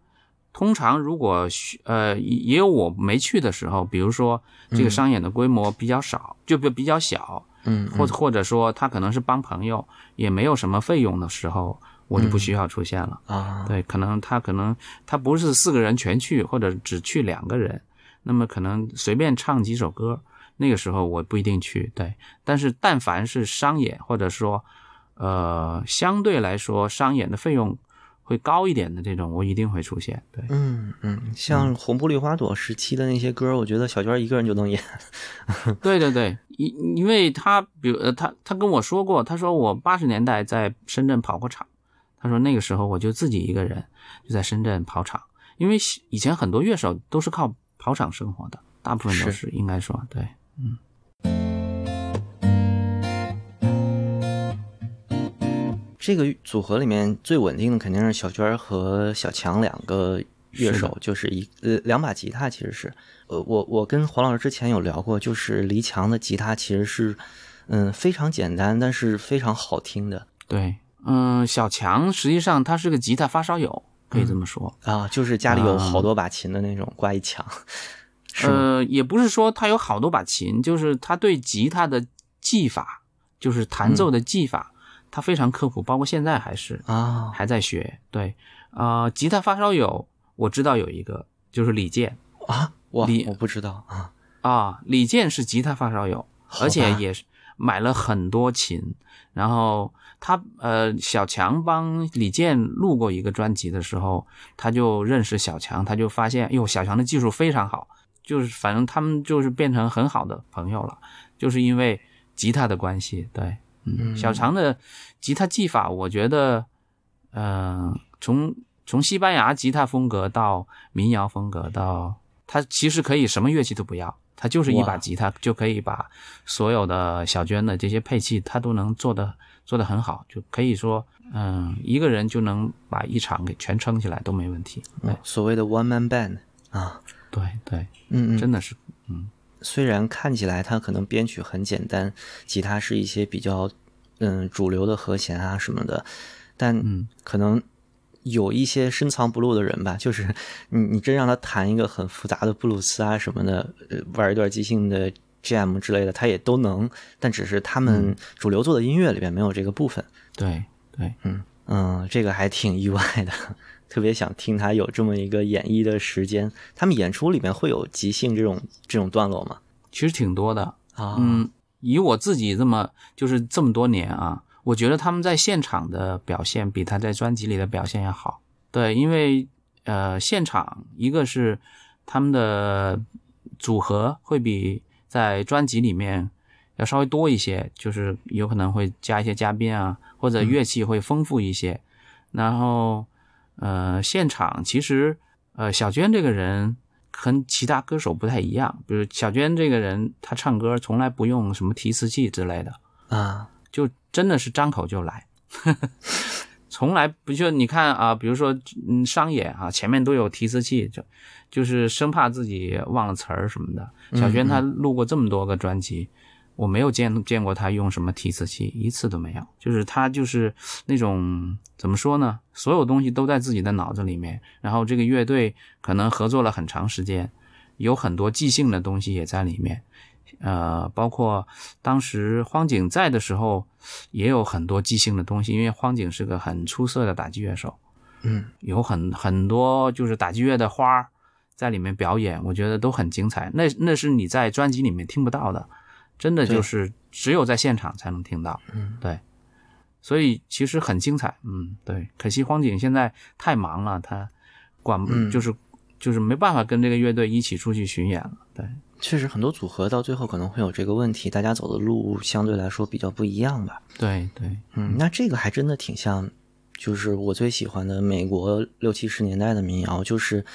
A: 通常如果呃也有我没去的时候，比如说这个商演的规模比较少，就比比较小，
B: 嗯，
A: 或者或者说他可能是帮朋友，也没有什么费用的时候，我就不需要出现了
B: 啊。
A: 对，可能他可能他不是四个人全去，或者只去两个人。那么可能随便唱几首歌，那个时候我不一定去。对，但是但凡是商演或者说，呃，相对来说商演的费用会高一点的这种，我一定会出现。对，
B: 嗯嗯，像红布绿花朵时期的那些歌，我觉得小娟一个人就能演。
A: 对对对，因因为他，比如呃，他他跟我说过，他说我八十年代在深圳跑过场，他说那个时候我就自己一个人就在深圳跑场，因为以前很多乐手都是靠。跑场生活的大部分都是。应该说对，嗯。
B: 这个组合里面最稳定的肯定是小娟和小强两个乐手
A: 是，
B: 就是一呃两把吉他，其实是。呃我我跟黄老师之前有聊过，就是黎强的吉他其实是嗯非常简单，但是非常好听的。
A: 对，嗯，小强实际上他是个吉他发烧友，可以这么说。
B: 啊，就是家里有
A: 啊
B: 好多把琴的那种，挂一墙？
A: 呃，也不是说他有好多把琴，就是他对吉他的技法，就是弹奏的技法，他非常刻苦，包括现在还是
B: 啊
A: 还在学。对，啊，吉他发烧友，我知道有一个就是李健
B: 啊，哇
A: 李，
B: 我不知道啊，
A: 啊，李健是吉他发烧友，而且也是买了很多琴。然后他呃，小强帮李健录过一个专辑的时候，他就认识小强，他就发现，哟，小强的技术非常好，就是反正他们就是变成很好的朋友了，就是因为吉他的关系。对，嗯，
B: 嗯
A: 小强的吉他技法，我觉得，嗯、从从西班牙吉他风格到民谣风格到，他其实可以什么乐器都不要，他就是一把吉他就可以把所有的小娟的这些配器，他都能做的做得很好，就可以说，嗯，一个人就能把一场给全撑起来都没问题。
B: 所谓的 one man band 啊，
A: 对对，
B: 嗯嗯，
A: 真的是，嗯
B: 虽然看起来它可能编曲很简单，吉他是一些比较嗯主流的和弦啊什么的，但
A: 嗯
B: 可能有一些深藏不露的人吧，就是你你真让他弹一个很复杂的布鲁斯啊什么的，呃玩一段即兴的 jam 之类的，他也都能，但只是他们主流做的音乐里边没有这个部分。
A: 对对，
B: 嗯，这个还挺意外的，特别想听他有这么一个演绎的时间。他们演出里面会有即兴这种这种段落吗？
A: 其实挺多的。
B: 啊，
A: 嗯，以我自己这么就是这么多年啊，我觉得他们在现场的表现比他在专辑里的表现要好。对，因为呃，现场一个是他们的组合会比在专辑里面要稍微多一些，就是有可能会加一些嘉宾啊，或者乐器会丰富一些。然后呃，现场其实呃，小娟这个人跟其他歌手不太一样，比如小娟这个人，她唱歌从来不用什么提词器之类的，
B: 啊，
A: 就真的是张口就来，从来不就你看啊，比如说嗯商演啊，前面都有提词器，就就是生怕自己忘了词儿什么的。小轩他录过这么多个专辑，我没有见见过他用什么提词器，一次都没有。就是他就是那种怎么说呢，所有东西都在自己的脑子里面，然后这个乐队可能合作了很长时间，有很多即兴的东西也在里面。呃，包括当时荒井在的时候，也有很多即兴的东西，因为荒井是个很出色的打击乐手，
B: 嗯，
A: 有很很多就是打击乐的花儿在里面表演，我觉得都很精彩。那那是你在专辑里面听不到的，真的就是只有在现场才能听到。
B: 嗯，
A: 对，所以其实很精彩。嗯，对，可惜荒井现在太忙了，他管、
B: 嗯
A: 就是就是没办法跟这个乐队一起出去巡演了。对。
B: 确实很多组合到最后可能会有这个问题，大家走的路相对来说比较不一样吧。
A: 对对，
B: 嗯，那这个还真的挺像，就是我最喜欢的美国六七十年代的民谣，就是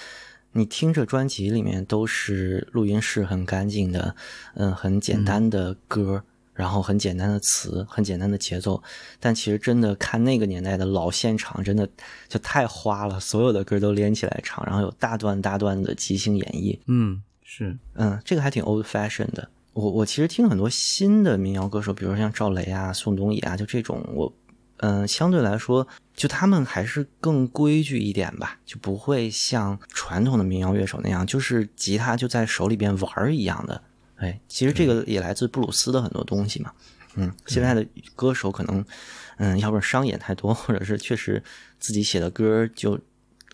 B: 你听着专辑里面都是录音室很干净的，嗯，很简单的歌，然后很简单的词，很简单的节奏，但其实真的看那个年代的老现场，真的就太花了，所有的歌都连起来唱，然后有大段大段的即兴演绎，
A: 嗯，是，
B: 嗯，这个还挺 old fashion 的。我我其实听很多新的民谣歌手，比如说像赵雷啊、宋冬野啊，就这种我，嗯、相对来说，就他们还是更规矩一点吧，就不会像传统的民谣乐手那样，就是吉他就在手里边玩儿一样的。哎，其实这个也来自布鲁斯的很多东西嘛。嗯，现在的歌手可能，嗯，要不然商演太多，或者是确实自己写的歌就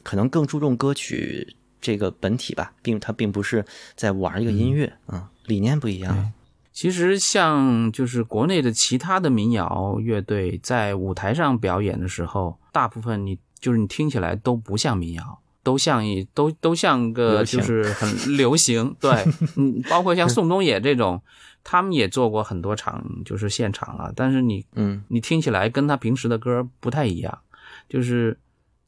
B: 可能更注重歌曲这个本体吧，并他并不是在玩一个音乐啊、理念不一样。
A: 其实像就是国内的其他的民谣乐队在舞台上表演的时候，大部分你就是你听起来都不像民谣，都像一都都像个就是 很流行。对，嗯，包括像宋冬野这种，他们也做过很多场就是现场啊，但是你
B: 嗯
A: 你听起来跟他平时的歌不太一样，就是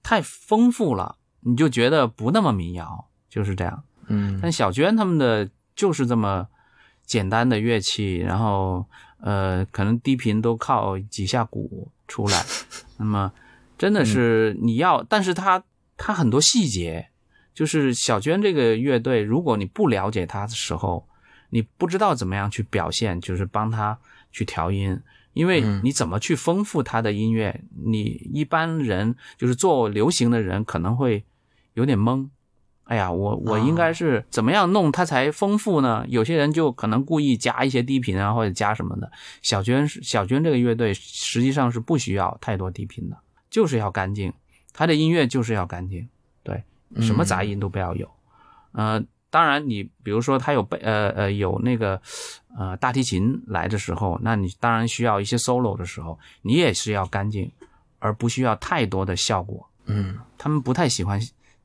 A: 太丰富了，你就觉得不那么民谣，就是这样。
B: 嗯。
A: 但小娟他们的就是这么简单的乐器，然后呃，可能低频都靠几下鼓出来，那么真的是你要，但是它它很多细节，就是小娟这个乐队，如果你不了解他的时候，你不知道怎么样去表现，就是帮他去调音，因为你怎么去丰富他的音乐，你一般人就是做流行的人可能会有点懵。哎呀，我我应该是怎么样弄它才丰富呢？有些人就可能故意加一些低频啊，或者加什么的。小娟是小娟这个乐队实际上是不需要太多低频的，就是要干净，他的音乐就是要干净，对，什么杂音都不要有。呃，当然你比如说他有贝呃呃有那个呃大提琴来的时候，那你当然需要一些 solo 的时候，你也是要干净，而不需要太多的效果。
B: 嗯，
A: 他们不太喜欢。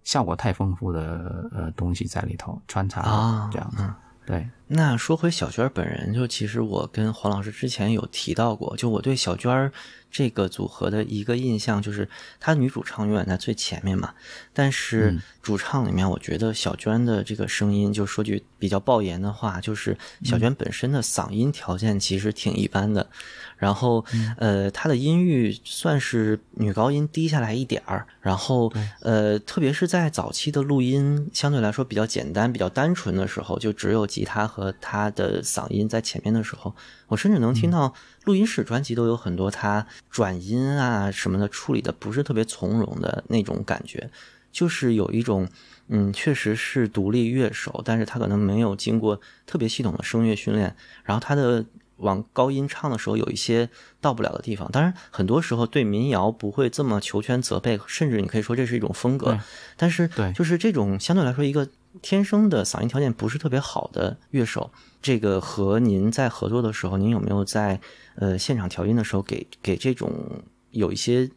A: 效果太丰富的呃东西在里头穿插
B: 啊，
A: 这样子，对。
B: 那说回小娟本人，就其实我跟黄老师之前有提到过，就我对小娟这个组合的一个印象就是，她女主唱永远在最前面嘛。但是主唱里面，我觉得小娟的这个声音，就说句比较爆言的话，就是小娟本身的嗓音条件其实挺一般的。然后，呃，她的音域算是女高音低下来一点儿。然后，呃，特别是在早期的录音相对来说比较简单、比较单纯的时候，就只有吉他和她的嗓音在前面的时候，我甚至能听到录音室专辑都有很多她转音啊什么的处理的不是特别从容的那种感觉，就是有一种，嗯，确实是独立乐手，但是他可能没有经过特别系统的声乐训练，然后他的。往高音唱的时候，有一些到不了的地方。当然，很多时候对民谣不会这么求全责备，甚至你可以说这是一种风格。但是，
A: 对，
B: 就是这种相对来说一个天生的嗓音条件不是特别好的乐手，这个和您在合作的时候，您有没有在呃现场调音的时候给给这种有一些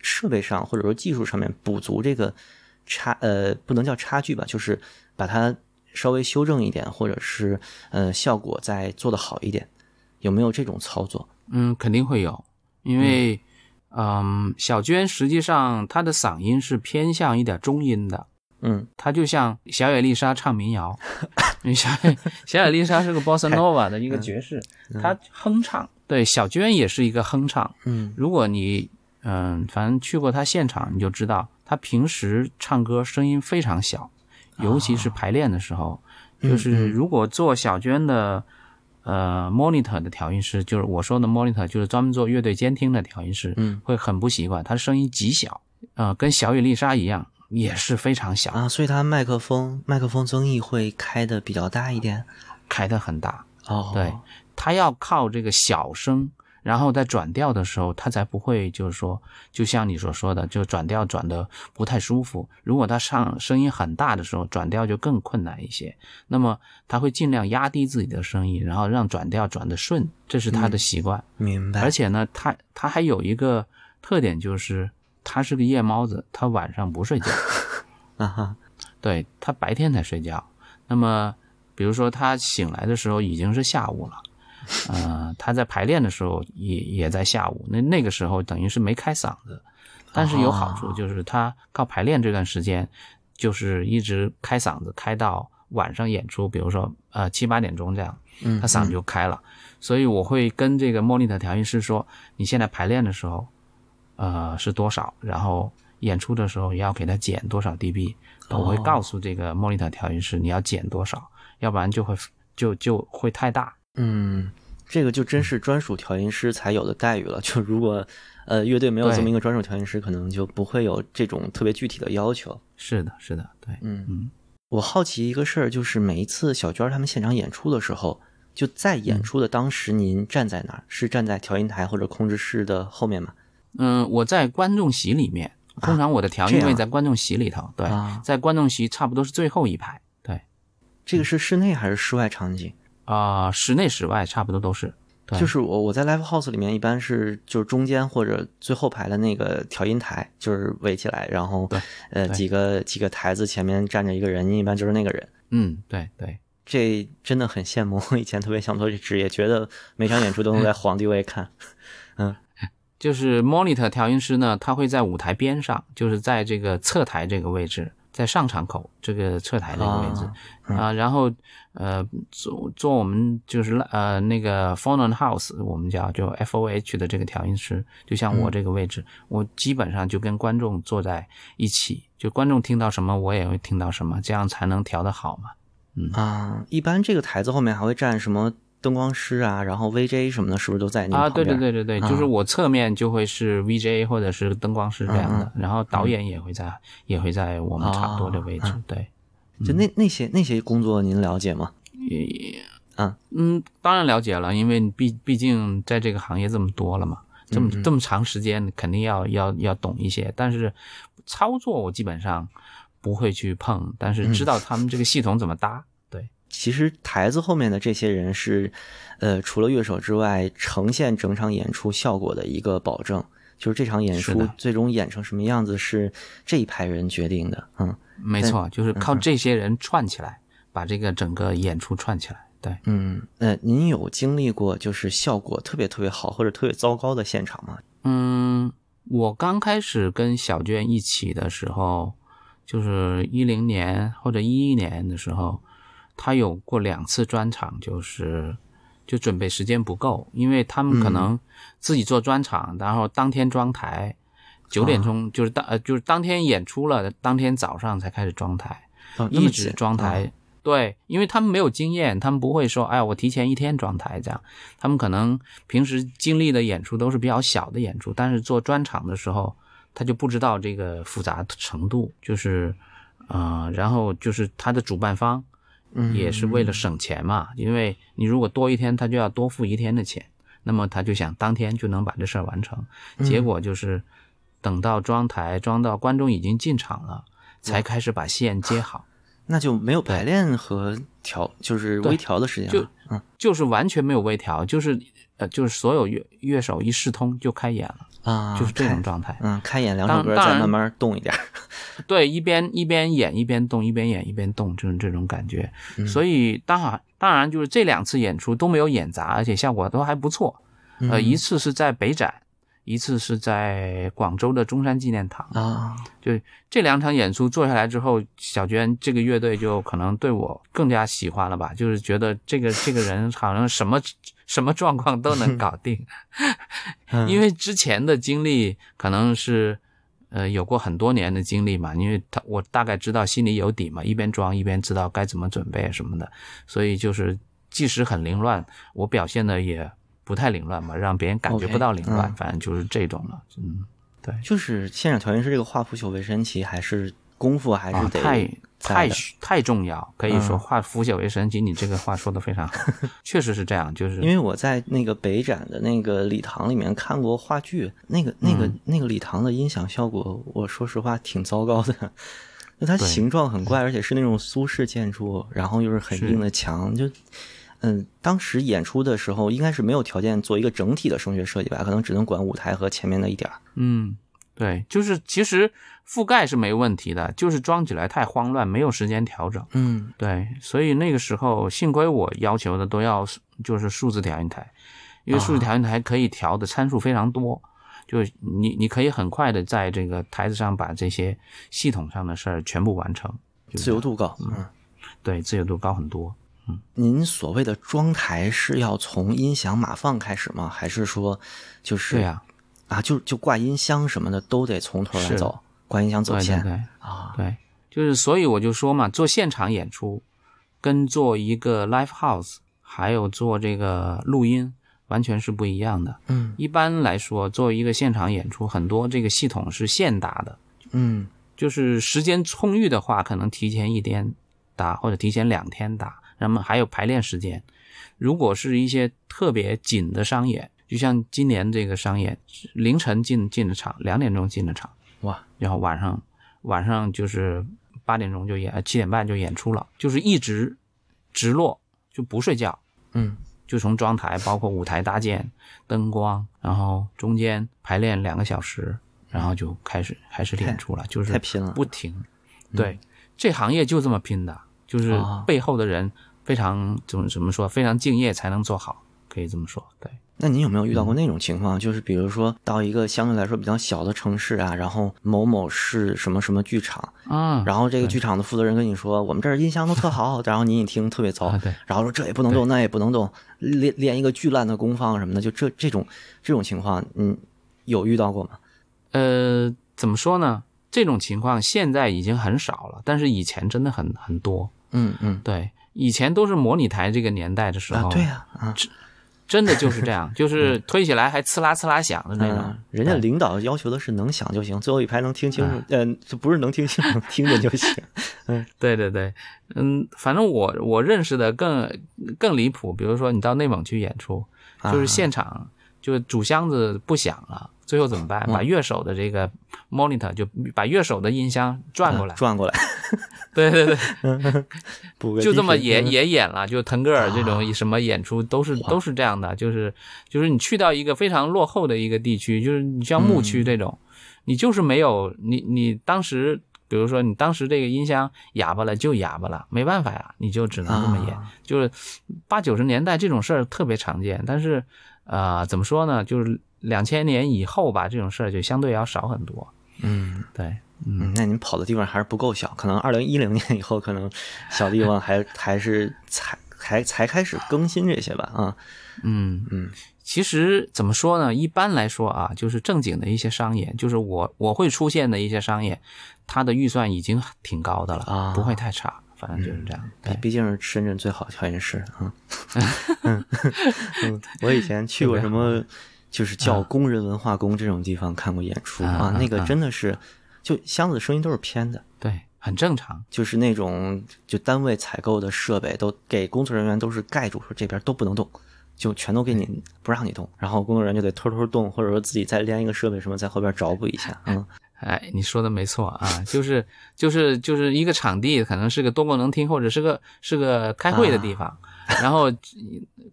B: 设备上或者说技术上面补足这个差呃不能叫差距吧，就是把它稍微修正一点，或者是呃效果再做得好一点。有没有这种操作？
A: 嗯，肯定会有，因为，嗯，小娟实际上她的嗓音是偏向一点中音的，
B: 嗯，
A: 她就像小野丽莎唱民谣，小野小野丽莎是个 bossa nova 的一个爵士，她哼唱，对，小娟也是一个哼唱，
B: 嗯，
A: 如果你嗯，反正去过她现场，你就知道她平时唱歌声音非常小，尤其是排练的时候，就是如果做小娟的。呃，monitor 的调音师就是我说的 monitor，就是专门做乐队监听的调音师，
B: 嗯，
A: 会很不习惯，他的声音极小，呃，跟小雨丽莎一样，也是非常小
B: 啊，所以他麦克风麦克风增益会开的比较大一点，
A: 开的很大
B: 哦，
A: 对他要靠这个小声。然后在转调的时候，他才不会就是说，就像你所说的，就转调转的不太舒服。如果他上声音很大的时候，转调就更困难一些。那么他会尽量压低自己的声音，然后让转调转的顺，这是他的习惯。
B: 明白。
A: 而且呢，他他还有一个特点，就是他是个夜猫子，他晚上不睡觉。
B: 啊哈，
A: 对他白天才睡觉。那么，比如说他醒来的时候已经是下午了。呃，他在排练的时候也也在下午，那那个时候等于是没开嗓子，但是有好处，就是他靠排练这段时间，就是一直开嗓子，开到晚上演出，比如说呃七八点钟这样，他嗓子就开了。所以我会跟这个莫妮特调音师说，你现在排练的时候，呃是多少，然后演出的时候也要给他减多少 dB，我会告诉这个莫妮特调音师你要减多少，要不然就会就就会太大。
B: 嗯，这个就真是专属调音师才有的待遇了。就如果呃乐队没有这么一个专属调音师，可能就不会有这种特别具体的要求。
A: 是的，是的，对，
B: 嗯
A: 嗯。
B: 我好奇一个事儿，就是每一次小娟他们现场演出的时候，就在演出的当时，您站在哪儿？是站在调音台或者控制室的后面吗？
A: 嗯，我在观众席里面。通常我的调音位在观众席里头。对，在观众席差不多是最后一排。对，
B: 这个是室内还是室外场景？
A: 啊，室内室外差不多都是，
B: 就是我我在 live house 里面一般是就是中间或者最后排的那个调音台，就是围起来，然后呃几个几个台子前面站着一个人，一般就是那个人。
A: 嗯，对对，
B: 这真的很羡慕，我以前特别想做这职业，觉得每场演出都能在 皇帝位看。嗯，
A: 就是 monitor 调音师呢，他会在舞台边上，就是在这个侧台这个位置，在上场口这个侧台的一个位置
B: 啊。
A: 然后呃做做我们就是呃那个 on house，我们叫就 F O H 的这个调音师，就像我这个位置，我基本上就跟观众坐在一起，就观众听到什么我也会听到什么，这样才能调得好嘛。嗯。
B: 啊，一般这个台子后面还会站什么灯光师啊，然后 VJ 什么的，是不是都在你
A: 啊，对对对对对，就是我侧面就会是 VJ 或者是灯光师这样的，然后导演也会在也会在我们差不多的位置，对。
B: 就那那些那些工作您了解吗？嗯
A: 嗯，当然了解了，因为毕毕竟在这个行业这么多了嘛，这么这么长时间，肯定要要要懂一些。但是操作我基本上不会去碰，但是知道他们这个系统怎么搭。对，
B: 其实台子后面的这些人是，呃，除了乐手之外，呈现整场演出效果的一个保证。就是这场演出最终演成什么样子，是这一排人决定的。嗯
A: 没错，就是靠这些人串起来，把这个整个演出串起来。对，
B: 嗯，呃，您有经历过就是效果特别特别好或者特别糟糕的现场吗？
A: 嗯，我刚开始跟小娟一起的时候，就是一零年或者一一年的时候，他有过两次专场，就是就准备时间不够，因为他们可能自己做专场，然后当天装台，九点钟就是当呃就是当天演出了，当天早上才开始装台，一直装台。
B: 啊
A: 对，因为他们没有经验，他们不会说，哎，我提前一天装台这样。他们可能平时经历的演出都是比较小的演出，但是做专场的时候，他就不知道这个复杂程度，就是，呃，然后就是他的主办方
B: 嗯。
A: 也是为了省钱嘛，因为你如果多一天，他就要多付一天的钱，那么他就想当天就能把这事儿完成，结果就是等到装台装到观众已经进场了，才开始把线接好。
B: 那就没有排练和调，就是微调的时间
A: 就
B: 了。嗯。
A: 就是完全没有微调，就是呃，就是所有乐乐手一试通就开演了，
B: 啊，
A: 就是这种状态。
B: 嗯，开演两首歌，再慢慢动一点。
A: 对，一边一边演一边动，一边演一边动，就是这种感觉。所以当然当然就是这两次演出都没有演砸，而且效果都还不错。呃，一次是在北展，一次是在广州的中山纪念堂。
B: 啊，
A: 就这两场演出做下来之后，小娟这个乐队就可能对我更加喜欢了吧，就是觉得这个这个人好像什么什么状况都能搞定，因为之前的经历可能是呃有过很多年的经历嘛，因为他我大概知道心里有底嘛，一边装一边知道该怎么准备什么的，所以就是即使很凌乱，我表现的也不太凌乱嘛，让别人感觉不到凌乱，
B: 嗯。
A: 反正就是这种了，嗯。对。
B: 就是现场调音师这个画腐朽为神奇，还是功夫还是
A: 太太太重要，可以说
B: 嗯
A: 化腐朽为神奇。你这个话说的非常好，确实是这样，就是
B: 因为我在那个北展的那个礼堂里面看过话剧，那个那个、
A: 嗯
B: 那个礼堂的音响效果，我说实话挺糟糕的。那它形状很怪，而且是那种苏式建筑，然后又是很硬的墙，就嗯，当时演出的时候应该是没有条件做一个整体的声学设计吧，可能只能管舞台和前面的一点儿。
A: 嗯，对，就是其实覆盖是没问题的，就是装起来太慌乱，没有时间调整。
B: 嗯
A: 对，所以那个时候幸亏我要求的都要就是数字调音台，因为数字调音台可以调的参数非常多，就你你可以很快的在这个台子上把这些系统上的事儿全部完成，就是
B: 自由度高。嗯，
A: 对自由度高很多。
B: 嗯您所谓的装台是要从音响码放开始吗？还是说就是
A: 对呀、
B: 啊，就就挂音箱什么的都得从头来走，挂音箱走线
A: 对对对。
B: 啊。
A: 对，就是所以我就说嘛，做现场演出跟做一个 live house，还有做这个录音，完全是不一样的。
B: 嗯
A: 一般来说，作为一个现场演出，很多这个系统是现打的，
B: 嗯
A: 就是时间充裕的话，可能提前一天打或者提前两天打，那么还有排练时间。如果是一些特别紧的商演，就像今年这个商演，凌晨进进的场，两点钟进的场。
B: 哇，
A: 然后晚上晚上就是八点钟就演，呃七点半就演出了，就是一直直落就不睡觉，
B: 嗯
A: 就从装台包括舞台搭建、灯光，然后中间排练两个小时，然后就开始开始演出了，就是
B: 太拼了
A: 不停。对，这行业就这么拼的，就是
B: 啊
A: 背后的人非常怎么怎么说，非常敬业才能做好，可以这么说。对，
B: 那您有没有遇到过那种情况？就是比如说到一个相对来说比较小的城市啊，然后某某市什么什么剧场，
A: 啊，
B: 然后这个剧场的负责人跟你说，我们这儿音箱都特好，然后您一听特别糟
A: 啊，对
B: 然后说这也不能动，那也不能动，连连一个巨烂的功放什么的，就这这种这种情况，嗯，有遇到过吗？
A: 呃，怎么说呢？这种情况现在已经很少了，但是以前真的很很多。
B: 嗯嗯，
A: 对，以前都是模拟台这个年代的时候，
B: 啊，对呀，啊，
A: 真的就是这样，就是推起来还呲啦呲啦响的那种
B: 嗯。，人家领导要求的是能响就行，最后一排能听清楚，嗯，这不是能听清，楚听着就行。
A: 嗯 对对对，嗯，反正我我认识的更更离谱，比如说你到内蒙去演出，就是
B: 啊
A: 现场就主箱子不响了，最后怎么办？
B: 嗯。
A: 把乐手的这个 monitor 就把乐手的音箱转过来，
B: 转过来，
A: 对 对对，就这么
B: 低频
A: 也也演了，就腾格尔这种什么演出都是
B: 哇。
A: 都是这样的，就是就是你去到一个非常落后的一个地区，就是你像牧区这种，你就是没有你你当时。比如说，你当时这个音箱哑巴了就哑巴了，没办法呀，你就只能这么演。
B: 啊
A: 就是八九十年代这种事儿特别常见，但是呃，怎么说呢？就是两千年以后吧，这种事儿就相对要少很多。
B: 嗯
A: 对，嗯，
B: 嗯，那您跑的地方还是不够小，可能二零一零年以后，可能小地方还 还是才才才开始更新这些吧，啊，
A: 嗯
B: 嗯，
A: 其实怎么说呢？一般来说啊，就是正经的一些商业，就是我我会出现的一些商业，它的预算已经挺高的了，
B: 啊
A: 不会太差，反正就是这样。对，
B: 毕毕竟是深圳最好的调音师啊。嗯 嗯，我以前去过什么，就是叫工人文化宫这种地方看过演出
A: 啊
B: 啊，那个
A: 啊
B: 真的是，就箱子声音都是偏的，
A: 对，很正常。
B: 就是那种就单位采购的设备都给工作人员都是盖住，说这边都不能动。就全都给你不让你动，然后工作人员就得偷偷动，或者说自己再连一个设备什么在后边找补一下，嗯
A: 哎，你说的没错啊，就是就是就是一个场地，可能是个多功能厅，或者是个是个开会的地方，然后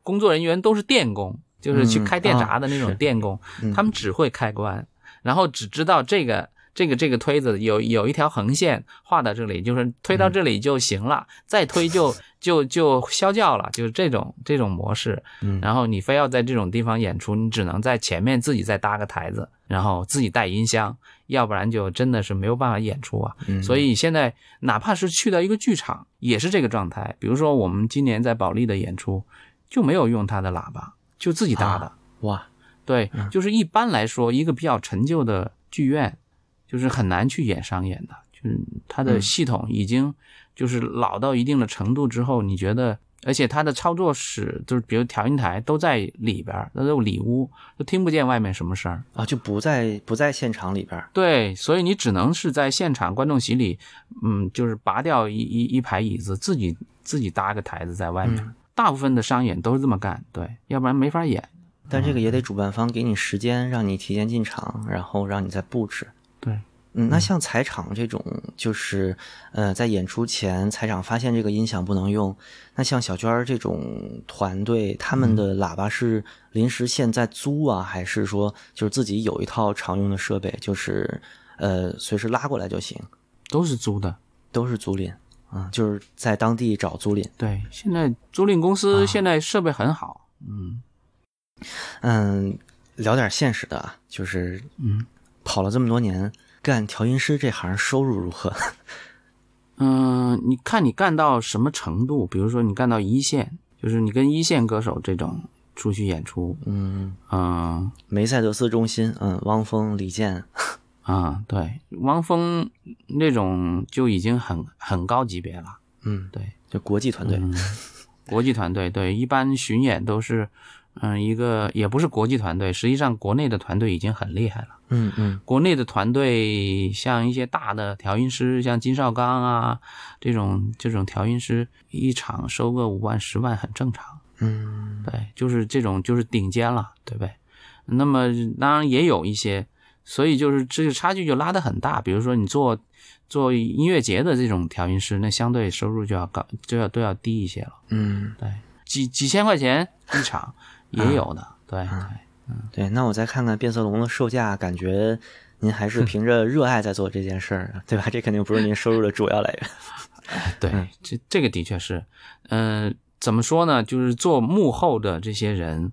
A: 工作人员都是电工，就是去
B: 嗯
A: 开电闸的那种电工，
B: 嗯
A: 他们只会开关，然后只知道这个这个这个推子有有一条横线画到这里，就是推到这里就行了，再推就 就就消叫了，就是这种这种模式。
B: 嗯。
A: 然后你非要在这种地方演出，你只能在前面自己再搭个台子，然后自己带音箱，要不然就真的是没有办法演出啊。
B: 嗯
A: 所以现在哪怕是去到一个剧场，也是这个状态。比如说我们今年在保利的演出，就没有用它的喇叭，就自己搭的。
B: 哇，
A: 对，
B: 嗯
A: 就是一般来说，一个比较陈旧的剧院，就是很难去演商演的，就是它的
B: 嗯
A: 系统已经就是老到一定的程度之后，你觉得，而且它的操作室就是比如调音台都在里边那，都里屋，就听不见外面什么声儿。
B: 啊，就不在不在现场里边儿
A: 对，所以你只能是在现场观众席里，嗯，就是拔掉一一一排椅子，自己自己搭个台子在外面。
B: 嗯
A: 大部分的商演都是这么干，对，要不然没法演。
B: 但这个也得主办方给你时间，让你提前进场，然后让你再布置。
A: 对，
B: 嗯，那像彩场这种，就是呃，在演出前彩场发现这个音响不能用，那像小娟儿这种团队，他们的喇叭是临时现在租啊，还是说就是自己有一套常用的设备，就是呃随时拉过来就行，
A: 都是租的。
B: 都是租赁啊，就是在当地找租赁。
A: 对，现在租赁公司现在设备很好，嗯。
B: 嗯，聊点现实的啊，就是
A: 嗯。
B: 跑了这么多年，干调音师这行收入如何？
A: 嗯、你看你干到什么程度？比如说你干到一线，就是你跟一线歌手这种出去演出，
B: 嗯，
A: 嗯
B: 梅赛德斯中心，嗯，汪峰、李健，
A: 啊，对，汪峰那种就已经很很高级别了，
B: 嗯，
A: 对，
B: 就国际团队，
A: 嗯，国际团队对，一般巡演都是，嗯，一个也不是国际团队，实际上国内的团队已经很厉害了。
B: 嗯嗯
A: 国内的团队像一些大的调音师，像金少刚啊这种这种调音师，一场收个五万十万很正常。
B: 嗯
A: 对，就是这种就是顶尖了，对不对？那么当然也有一些，所以就是这个差距就拉得很大。比如说你做做音乐节的这种调音师，那相对收入就要高，就要都要低一些了。
B: 嗯，
A: 对，几几千块钱一场也有的，对对。
B: 对。那我再看看变色龙的售价，感觉您还是 凭着热爱在做这件事儿，对吧？这肯定不是您收入的主要来源。
A: 对，这这个的确是，嗯、怎么说呢？就是做幕后的这些人，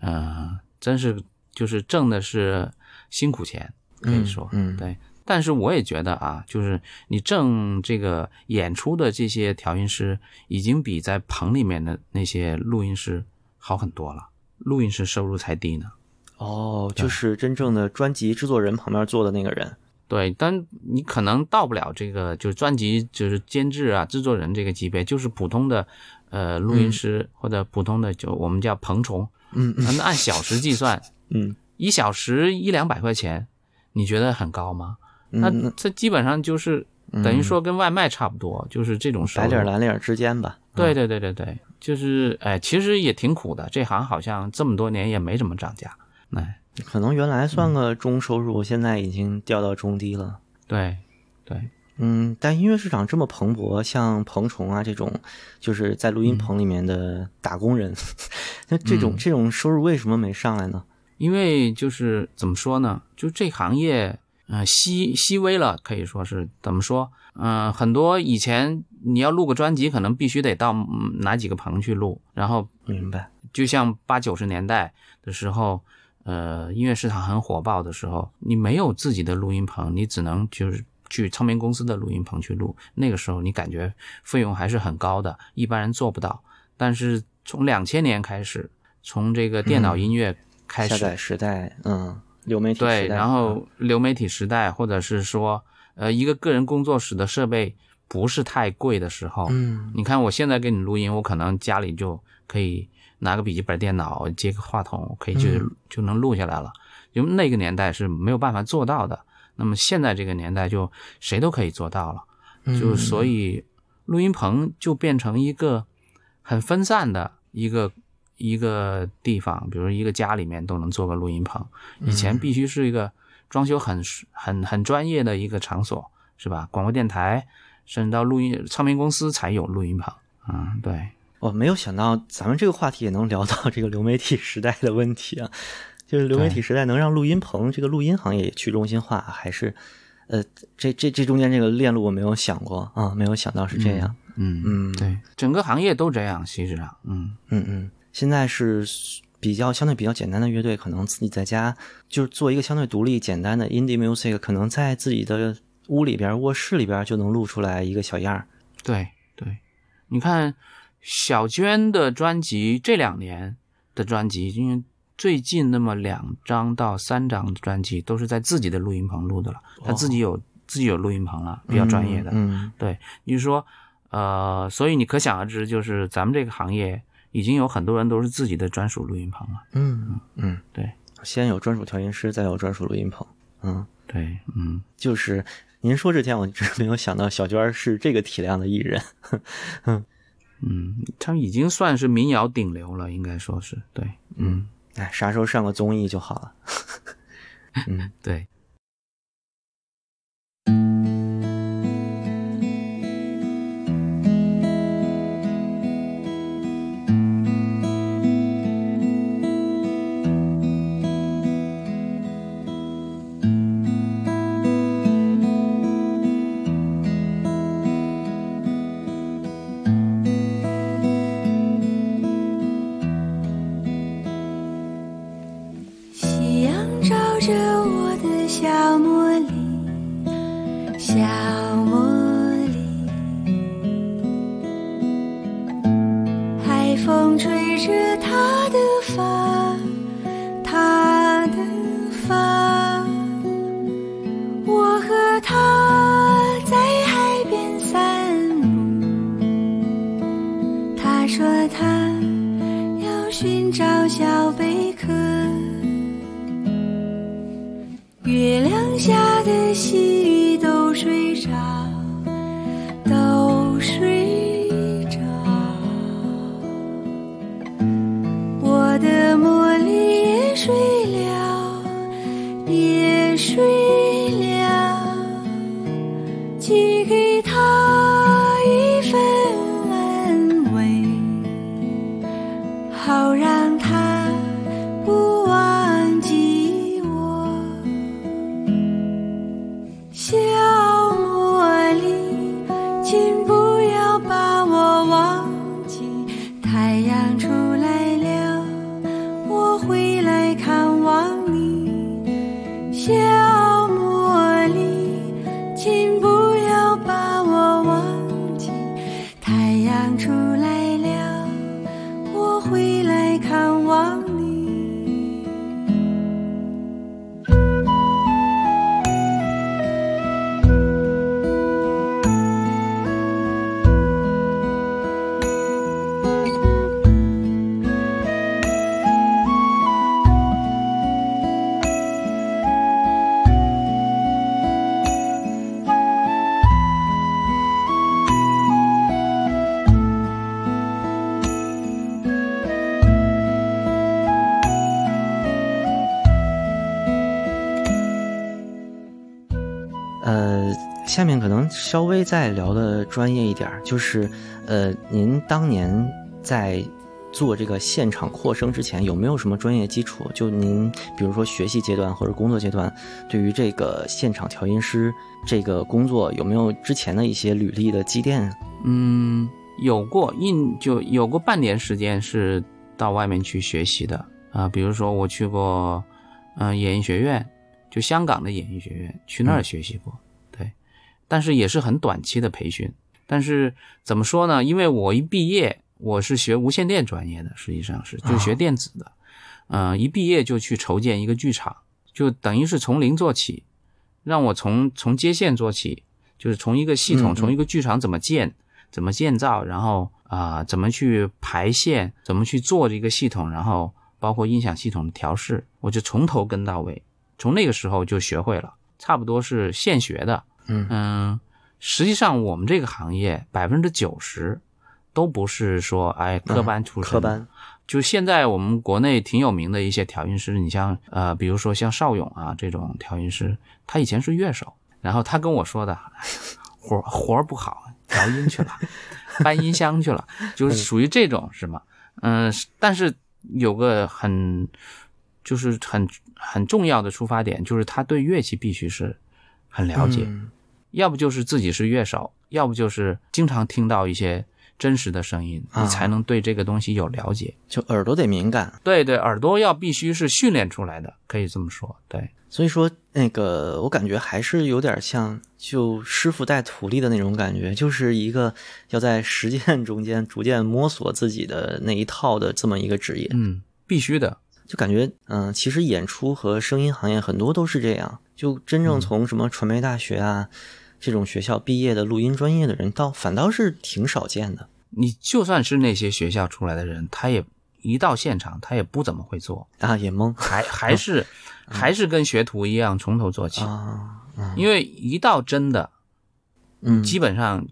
A: 呃，真是就是挣的是辛苦钱，可以说，
B: 嗯嗯
A: 对。但是我也觉得啊，就是你挣这个演出的这些调音师，已经比在棚里面的那些录音师好很多了。录音师收入才低呢。
B: 哦，就是真正的专辑制作人旁边坐的那个人。
A: 对，但你可能到不了这个，就是专辑就是监制啊、制作人这个级别，就是普通的呃录音师、或者普通的就我们叫棚虫，
B: 嗯嗯
A: 那按小时计算，
B: 嗯
A: 一小时一两百块钱，你觉得很高吗？那这基本上就是等于说跟外卖差不多，就是这种。
B: 白领蓝领之间吧。
A: 对对对对对，就是哎，其实也挺苦的，这行好像这么多年也没怎么涨价。哎，
B: 可能原来算个中收入，现在已经掉到中低了。
A: 对对，
B: 嗯，但音乐市场这么蓬勃，像彭虫啊这种，就是在录音棚里面的打工人，那这种、这种收入为什么没上来呢？
A: 因为就是怎么说呢，就这行业，呃，稀稀微了，可以说是怎么说？嗯、很多以前你要录个专辑，可能必须得到嗯哪几个棚去录，然后
B: 明白？
A: 就像八九十年代的时候，呃，音乐市场很火爆的时候，你没有自己的录音棚，你只能就是去唱片公司的录音棚去录。那个时候你感觉费用还是很高的，一般人做不到。但是从两千年开始，从这个电脑音乐开始，
B: 下载时代，嗯，流媒体
A: 对，
B: 时代，
A: 然后流媒体时代，或者是说，呃，一个个人工作室的设备不是太贵的时候，
B: 嗯。
A: 你看我现在给你录音，我可能家里就可以拿个笔记本电脑，接个话筒，可以就、
B: 嗯。
A: 就能录下来了。因为那个年代是没有办法做到的，那么现在这个年代就谁都可以做到了，
B: 嗯。
A: 就所以录音棚就变成一个很分散的一个一个地方，比如一个家里面都能做个录音棚。以前必须是一个装修很很很专业的一个场所，是吧？广播电台，甚至到录音唱片公司才有录音棚。嗯，对，
B: 我没有想到咱们这个话题也能聊到这个流媒体时代的问题啊，就是流媒体时代能让录音棚这个录音行业去中心化，还是呃，这这这中间这个链路我没有想过啊，没有想到是这样。
A: 嗯
B: 嗯
A: 对，整个行业都这样，其实啊，嗯
B: 嗯嗯，现在是比较相对比较简单的乐队，可能自己在家就是做一个相对独立简单的 indie music，可能在自己的屋里边、卧室里边就能录出来一个小样儿。
A: 对对，你看小娟的专辑，这两年的专辑，因为最近那么两张到三张的专辑都是在自己的录音棚录的了，他自己有、自己有录音棚了，比较专业的。
B: 嗯
A: 对，你说，呃，所以你可想而知，就是咱们这个行业已经有很多人都是自己的专属录音棚了。
B: 嗯嗯，
A: 对
B: 先有专属调音师，再有专属录音棚。嗯，
A: 对，嗯，
B: 就是您说之前，我一直没有想到小娟儿是这个体量的艺人。
A: 嗯，他们已经算是民谣顶流了，应该说是对，嗯，
B: 哎，啥时候上个综艺就好了。
C: 嗯 对。唱出来。
B: 稍微再聊的专业一点儿，就是呃，您当年在做这个现场扩声之前，有没有什么专业基础？就您比如说学习阶段或者工作阶段，对于这个现场调音师这个工作，有没有之前的一些履历的积淀？
A: 嗯，有过印就有过半年时间是到外面去学习的啊、比如说我去过嗯、呃演艺学院，就香港的演艺学院，去那儿学习过，对，但是也是很短期的培训。但是怎么说呢？因为我一毕业，我是学无线电专业的，实际上是就学电子的，嗯、一毕业就去筹建一个剧场，就等于是从零做起，让我从从接线做起，就是从一个系统，
B: 嗯嗯
A: 从一个剧场怎么建，怎么建造，然后啊、怎么去排线，怎么去做这个系统，然后包括音响系统的调试，我就从头跟到尾，从那个时候就学会了，差不多是现学的。
B: 嗯。
A: 嗯，实际上我们这个行业百分之九十都不是说哎科班出身的、
B: 科班，
A: 就现在我们国内挺有名的一些调音师，你像呃，比如说像邵勇啊这种调音师，他以前是乐手，然后他跟我说的，哎 活活儿不好，调音去了，搬音箱去了，就是属于这种是吗？嗯、但是有个很就是很很重要的出发点，就是他对乐器必须是很了解，
B: 嗯
A: 要不就是自己是乐手，要不就是经常听到一些真实的声音，
B: 啊
A: 你才能对这个东西有了解。
B: 就耳朵得敏感。
A: 对对，耳朵要必须是训练出来的，可以这么说。对，
B: 所以说，那个我感觉还是有点像就师傅带徒弟的那种感觉，就是一个要在实践中间逐渐摸索自己的那一套的这么一个职业。
A: 嗯，必须的。
B: 就感觉，嗯、其实演出和声音行业很多都是这样。就真正从什么传媒大学啊、这种学校毕业的录音专业的人，倒反倒是挺少见的。
A: 你就算是那些学校出来的人，他也一到现场，他也不怎么会做，
B: 啊，也懵。
A: 还还是 还是跟学徒一样从头做起。
B: 啊，
A: 因为一到真的，
B: 嗯，
A: 基本上，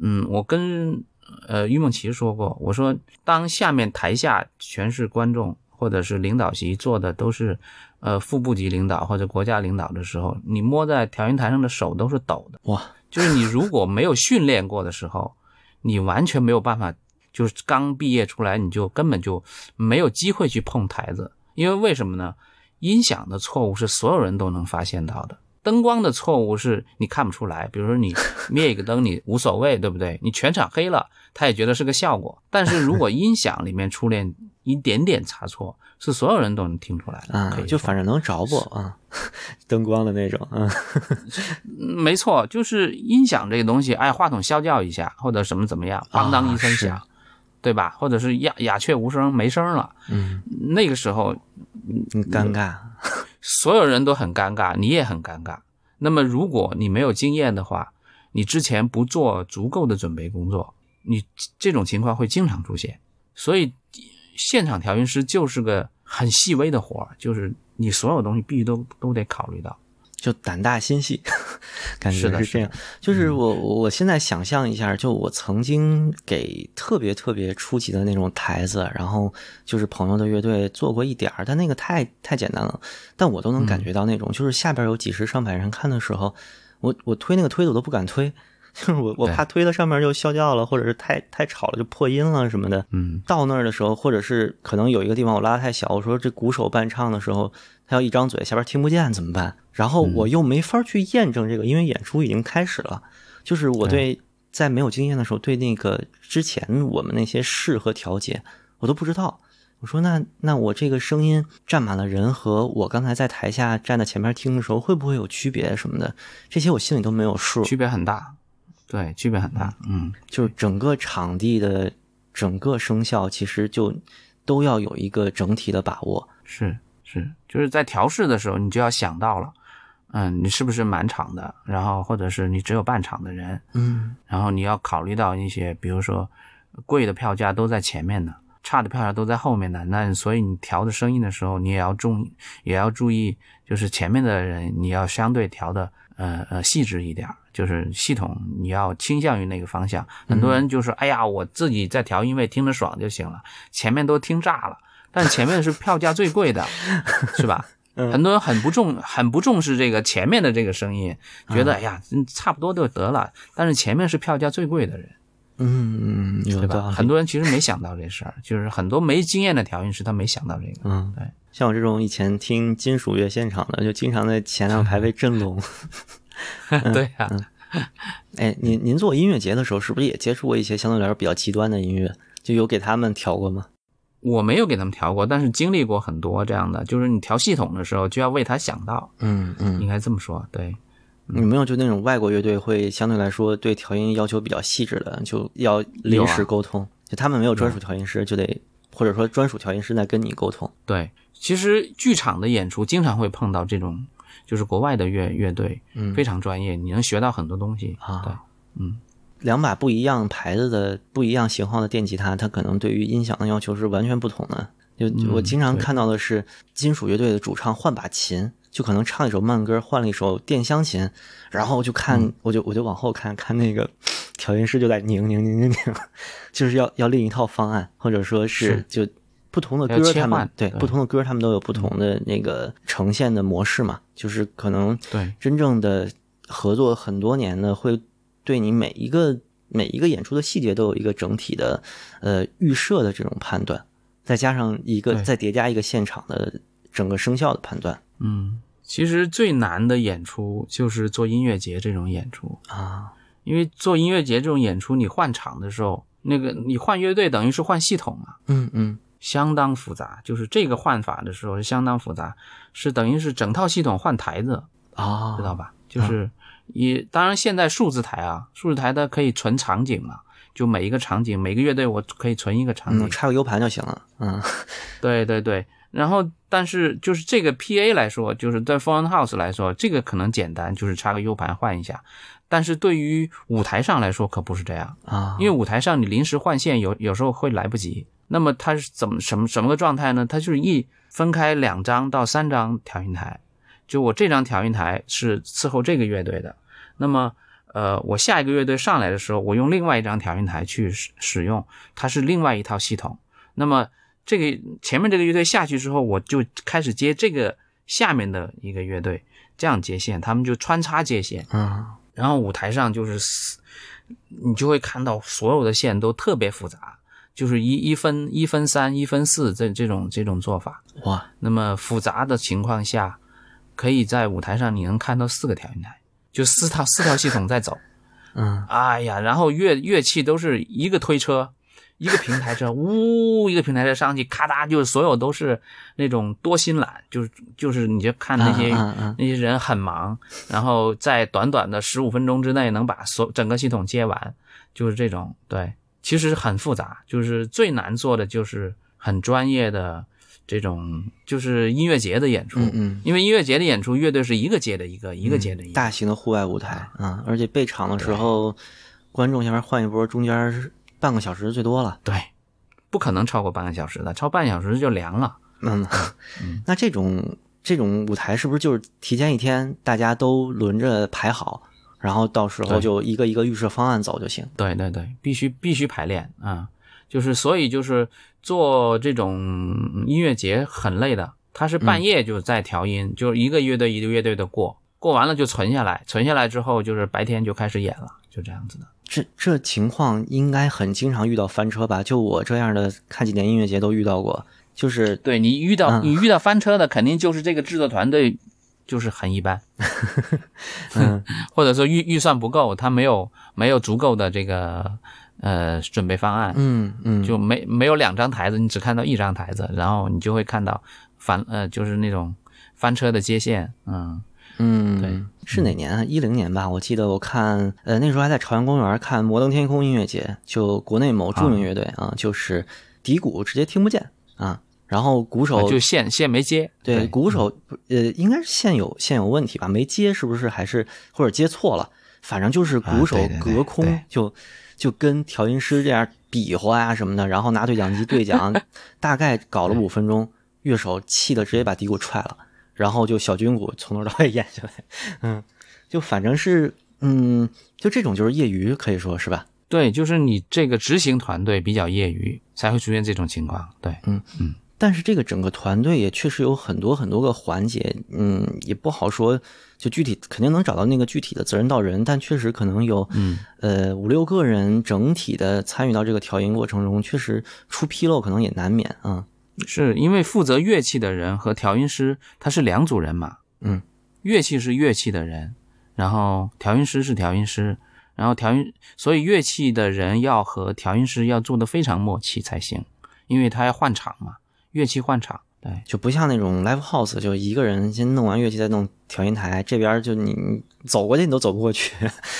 A: 嗯，我跟呃于梦琪说过，我说当下面台下全是观众或者是领导席坐的都是呃副部级领导或者国家领导的时候，你摸在调音台上的手都是抖的。
B: 哇，
A: 就是你如果没有训练过的时候，你完全没有办法，就是刚毕业出来你就根本就没有机会去碰台子，因为为什么呢？音响的错误是所有人都能发现到的，灯光的错误是你看不出来。比如说你 灭一个灯，你无所谓，对不对？你全场黑了，他也觉得是个效果。但是如果音响里面出现一点点差错，是所有人都能听出来的。
B: 啊就反正能着不啊，灯光的那种，嗯
A: 嗯 没错，就是音响这个东西，哎，话筒消掉一下，或者什么怎么样，咣当一声
B: 是
A: 响，对吧？或者是鸦鸦雀无声，没声了，
B: 嗯，
A: 那个时候
B: 很尴尬，
A: 所有人都很尴尬，你也很尴尬。那么如果你没有经验的话，你之前不做足够的准备工作，你这种情况会经常出现。所以，现场调音师就是个很细微的活儿，就是你所有东西必须都都得考虑到。
B: 就胆大心细，感觉
A: 是
B: 这样。就是我我我现在想象一下，就我曾经给特别特别初级的那种台子，然后就是朋友的乐队做过一点儿，但那个太太简单了，但我都能感觉到那种，就是下边有几十上百人看的时候，我我推那个推子我都不敢推，就是我我怕推到上面就消掉了，或者是太太吵了就破音了什么的。
A: 嗯，
B: 到那儿的时候，或者是可能有一个地方我拉得太小，我说这鼓手伴唱的时候，他要一张嘴，下边听不见怎么办？然后我又没法去验证这个，因为演出已经开始了。就是我对在没有经验的时候，对那个之前我们那些试和调节，我都不知道。我说那那我这个声音站满了人和我刚才在台下站在前面听的时候，会不会有区别什么的？这些我心里都没有数。
A: 区别很大，对，区别很大。嗯，
B: 就是整个场地的整个声效，其实就都要有一个整体的把握。
A: 是是，就是在调试的时候，你就要想到了，嗯，你是不是满场的，然后或者是你只有半场的人，
B: 嗯
A: 然后你要考虑到一些，比如说贵的票价都在前面的，差的票价都在后面的，那所以你调的声音的时候，你也要重也要注意，就是前面的人你要相对调的呃呃细致一点，就是系统你要倾向于那个方向。很多人就是哎呀，我自己在调音位听着爽就行了，前面都听炸了。但前面是票价最贵的，是吧？
B: 嗯
A: 很多人很不重很不重视这个前面的这个声音，觉得哎呀嗯差不多就得了。但是前面是票价最贵的人，
B: 嗯，有
A: 对吧？很多人其实没想到这事儿，就是很多没经验的调音师他没想到这个。
B: 嗯，
A: 对。
B: 像我这种以前听金属乐现场的，就经常在前两排被震聋。
A: 对呀、
B: 哎，您您做音乐节的时候，是不是也接触过一些相对来说比较极端的音乐？就有给他们调过吗？
A: 我没有给他们调过，但是经历过很多这样的，就是你调系统的时候就要为他想到，
B: 嗯嗯，
A: 应该这么说。对，
B: 你没有就那种外国乐队会相对来说对调音要求比较细致的，就要临时沟通，就他们没有专属调音师，就得或者说专属调音师在跟你沟通。
A: 对，其实剧场的演出经常会碰到这种，就是国外的乐乐队，
B: 嗯
A: 非常专业，你能学到很多东西。
B: 啊
A: 对，嗯，
B: 两把不一样牌子的、不一样型号的电吉他，它可能对于音响的要求是完全不同的。就就我经常看到的是，金属乐队的主唱换把琴，就可能唱一首慢歌，换了一首电箱琴，然后就看，我就我就往后看看那个 调音师就在拧拧拧拧拧，就是要要另一套方案，或者说是
A: 是
B: 就不同的歌他们
A: 对
B: 对不同的歌他们都有不同的那个呈现的模式嘛，就是可能
A: 对
B: 真正的合作很多年呢，会对你每一个每一个演出的细节都有一个整体的呃预设的这种判断，再加上一个再叠加一个现场的整个声效的判断。
A: 嗯，其实最难的演出就是做音乐节这种演出，
B: 啊，
A: 因为做音乐节这种演出，你换场的时候，那个你换乐队等于是换系统啊，
B: 嗯嗯。
A: 相当复杂。就是这个换法的时候是相当复杂，是等于是整套系统换台子，
B: 啊，
A: 知道吧？就是也当然现在数字台啊，数字台它可以存场景嘛，就每一个场景，每个乐队我可以存一个场景
B: 嗯，。插个 U 盘就行了，嗯
A: 对对对，然后但是就是这个 PA 来说，就是在 Phone House 来说，这个可能简单，就是插个 U 盘换一下。但是对于舞台上来说，可不是这样，
B: 啊，
A: 因为舞台上你临时换线有有时候会来不及。那么它是怎么什么什么个状态呢？它就是一分开两张到三张调音台，就我这张调音台是伺候这个乐队的，那么呃，我下一个乐队上来的时候，我用另外一张调音台去使使用，它是另外一套系统。那么这个前面这个乐队下去之后，我就开始接这个下面的一个乐队，这样接线，他们就穿插接线。
B: 嗯
A: 然后舞台上就是死，你就会看到所有的线都特别复杂，就是一一分一分三一分四这这种这种做法。
B: 哇
A: 那么复杂的情况下，可以在舞台上你能看到四个调音台，就四套四套系统在走。
B: 嗯。
A: 哎呀，然后乐乐器都是一个推车，一个平台车，呜，一个平台车上去，咔嗒，就是所有都是那种多心懒，就是就是你就看那些、
B: 嗯嗯嗯。
A: 那些人很忙，然后在短短的十五分钟之内能把所整个系统接完，就是这种对，其实很复杂，就是最难做的就是很专业的这种就是音乐节的演出，
B: 嗯嗯。
A: 因为音乐节的演出，乐队是一个接的一个，一个接的一个，
B: 大型的户外舞台啊，而且备场的时候，观众下面换一波，中间是半个小时最多了。
A: 对，不可能超过半个小时的，超半小时就凉了。
B: 嗯，那这种这种舞台是不是就是提前一天大家都轮着排好，然后到时候就一个一个预设方案走就行？
A: 对对对，必须必须排练啊、就是所以就是做这种音乐节很累的，他是半夜就在调音，就是一个乐队一个乐队的过，过完了就存下来，存下来之后就是白天就开始演了，就这样子的。
B: 这这情况应该很经常遇到翻车吧？就我这样的看几年音乐节都遇到过，就是
A: 对你遇到、
B: 嗯
A: 你遇到翻车的，肯定就是这个制作团队就是很一般，
B: 嗯
A: 或者说预预算不够，他没有没有足够的这个呃准备方案，
B: 嗯嗯，
A: 就没没有两张台子，你只看到一张台子，然后你就会看到翻呃就是那种翻车的接线，嗯，
B: 嗯，
A: 对，
B: 是哪年啊？一零年吧，我记得我看，呃，那时候还在朝阳公园看摩登天空音乐节，就国内某著名乐队啊，就是底鼓直接听不见啊，然后鼓手
A: 就线线没接，
B: 对鼓手呃应该是线有线有问题吧，没接是不是？还是或者接错了？反正就是鼓手隔空
A: 对。
B: 就就跟调音师这样比划呀、什么的，然后拿对讲机对讲，大概搞了五分钟，乐手气的直接把底鼓踹了。然后就小军鼓从头到尾演下来，嗯，就反正是，嗯，就这种就是业余，可以说是吧？
A: 对，就是你这个执行团队比较业余，才会出现这种情况，对，
B: 但是这个整个团队也确实有很多很多个环节，嗯，也不好说，就具体肯定能找到那个具体的责任到人，但确实可能有，
A: 嗯，
B: 呃，五六个人整体的参与到这个调音过程中，确实出纰漏可能也难免啊。
A: 是因为负责乐器的人和调音师他是两组人嘛，
B: 嗯，
A: 乐器是乐器的人，然后调音师是调音师，然后调音，所以乐器的人要和调音师要做的非常默契才行，因为他要换场嘛。乐器换场，对，
B: 就不像那种 live house，就一个人先弄完乐器再弄调音台，这边就你走过去你都走不过去。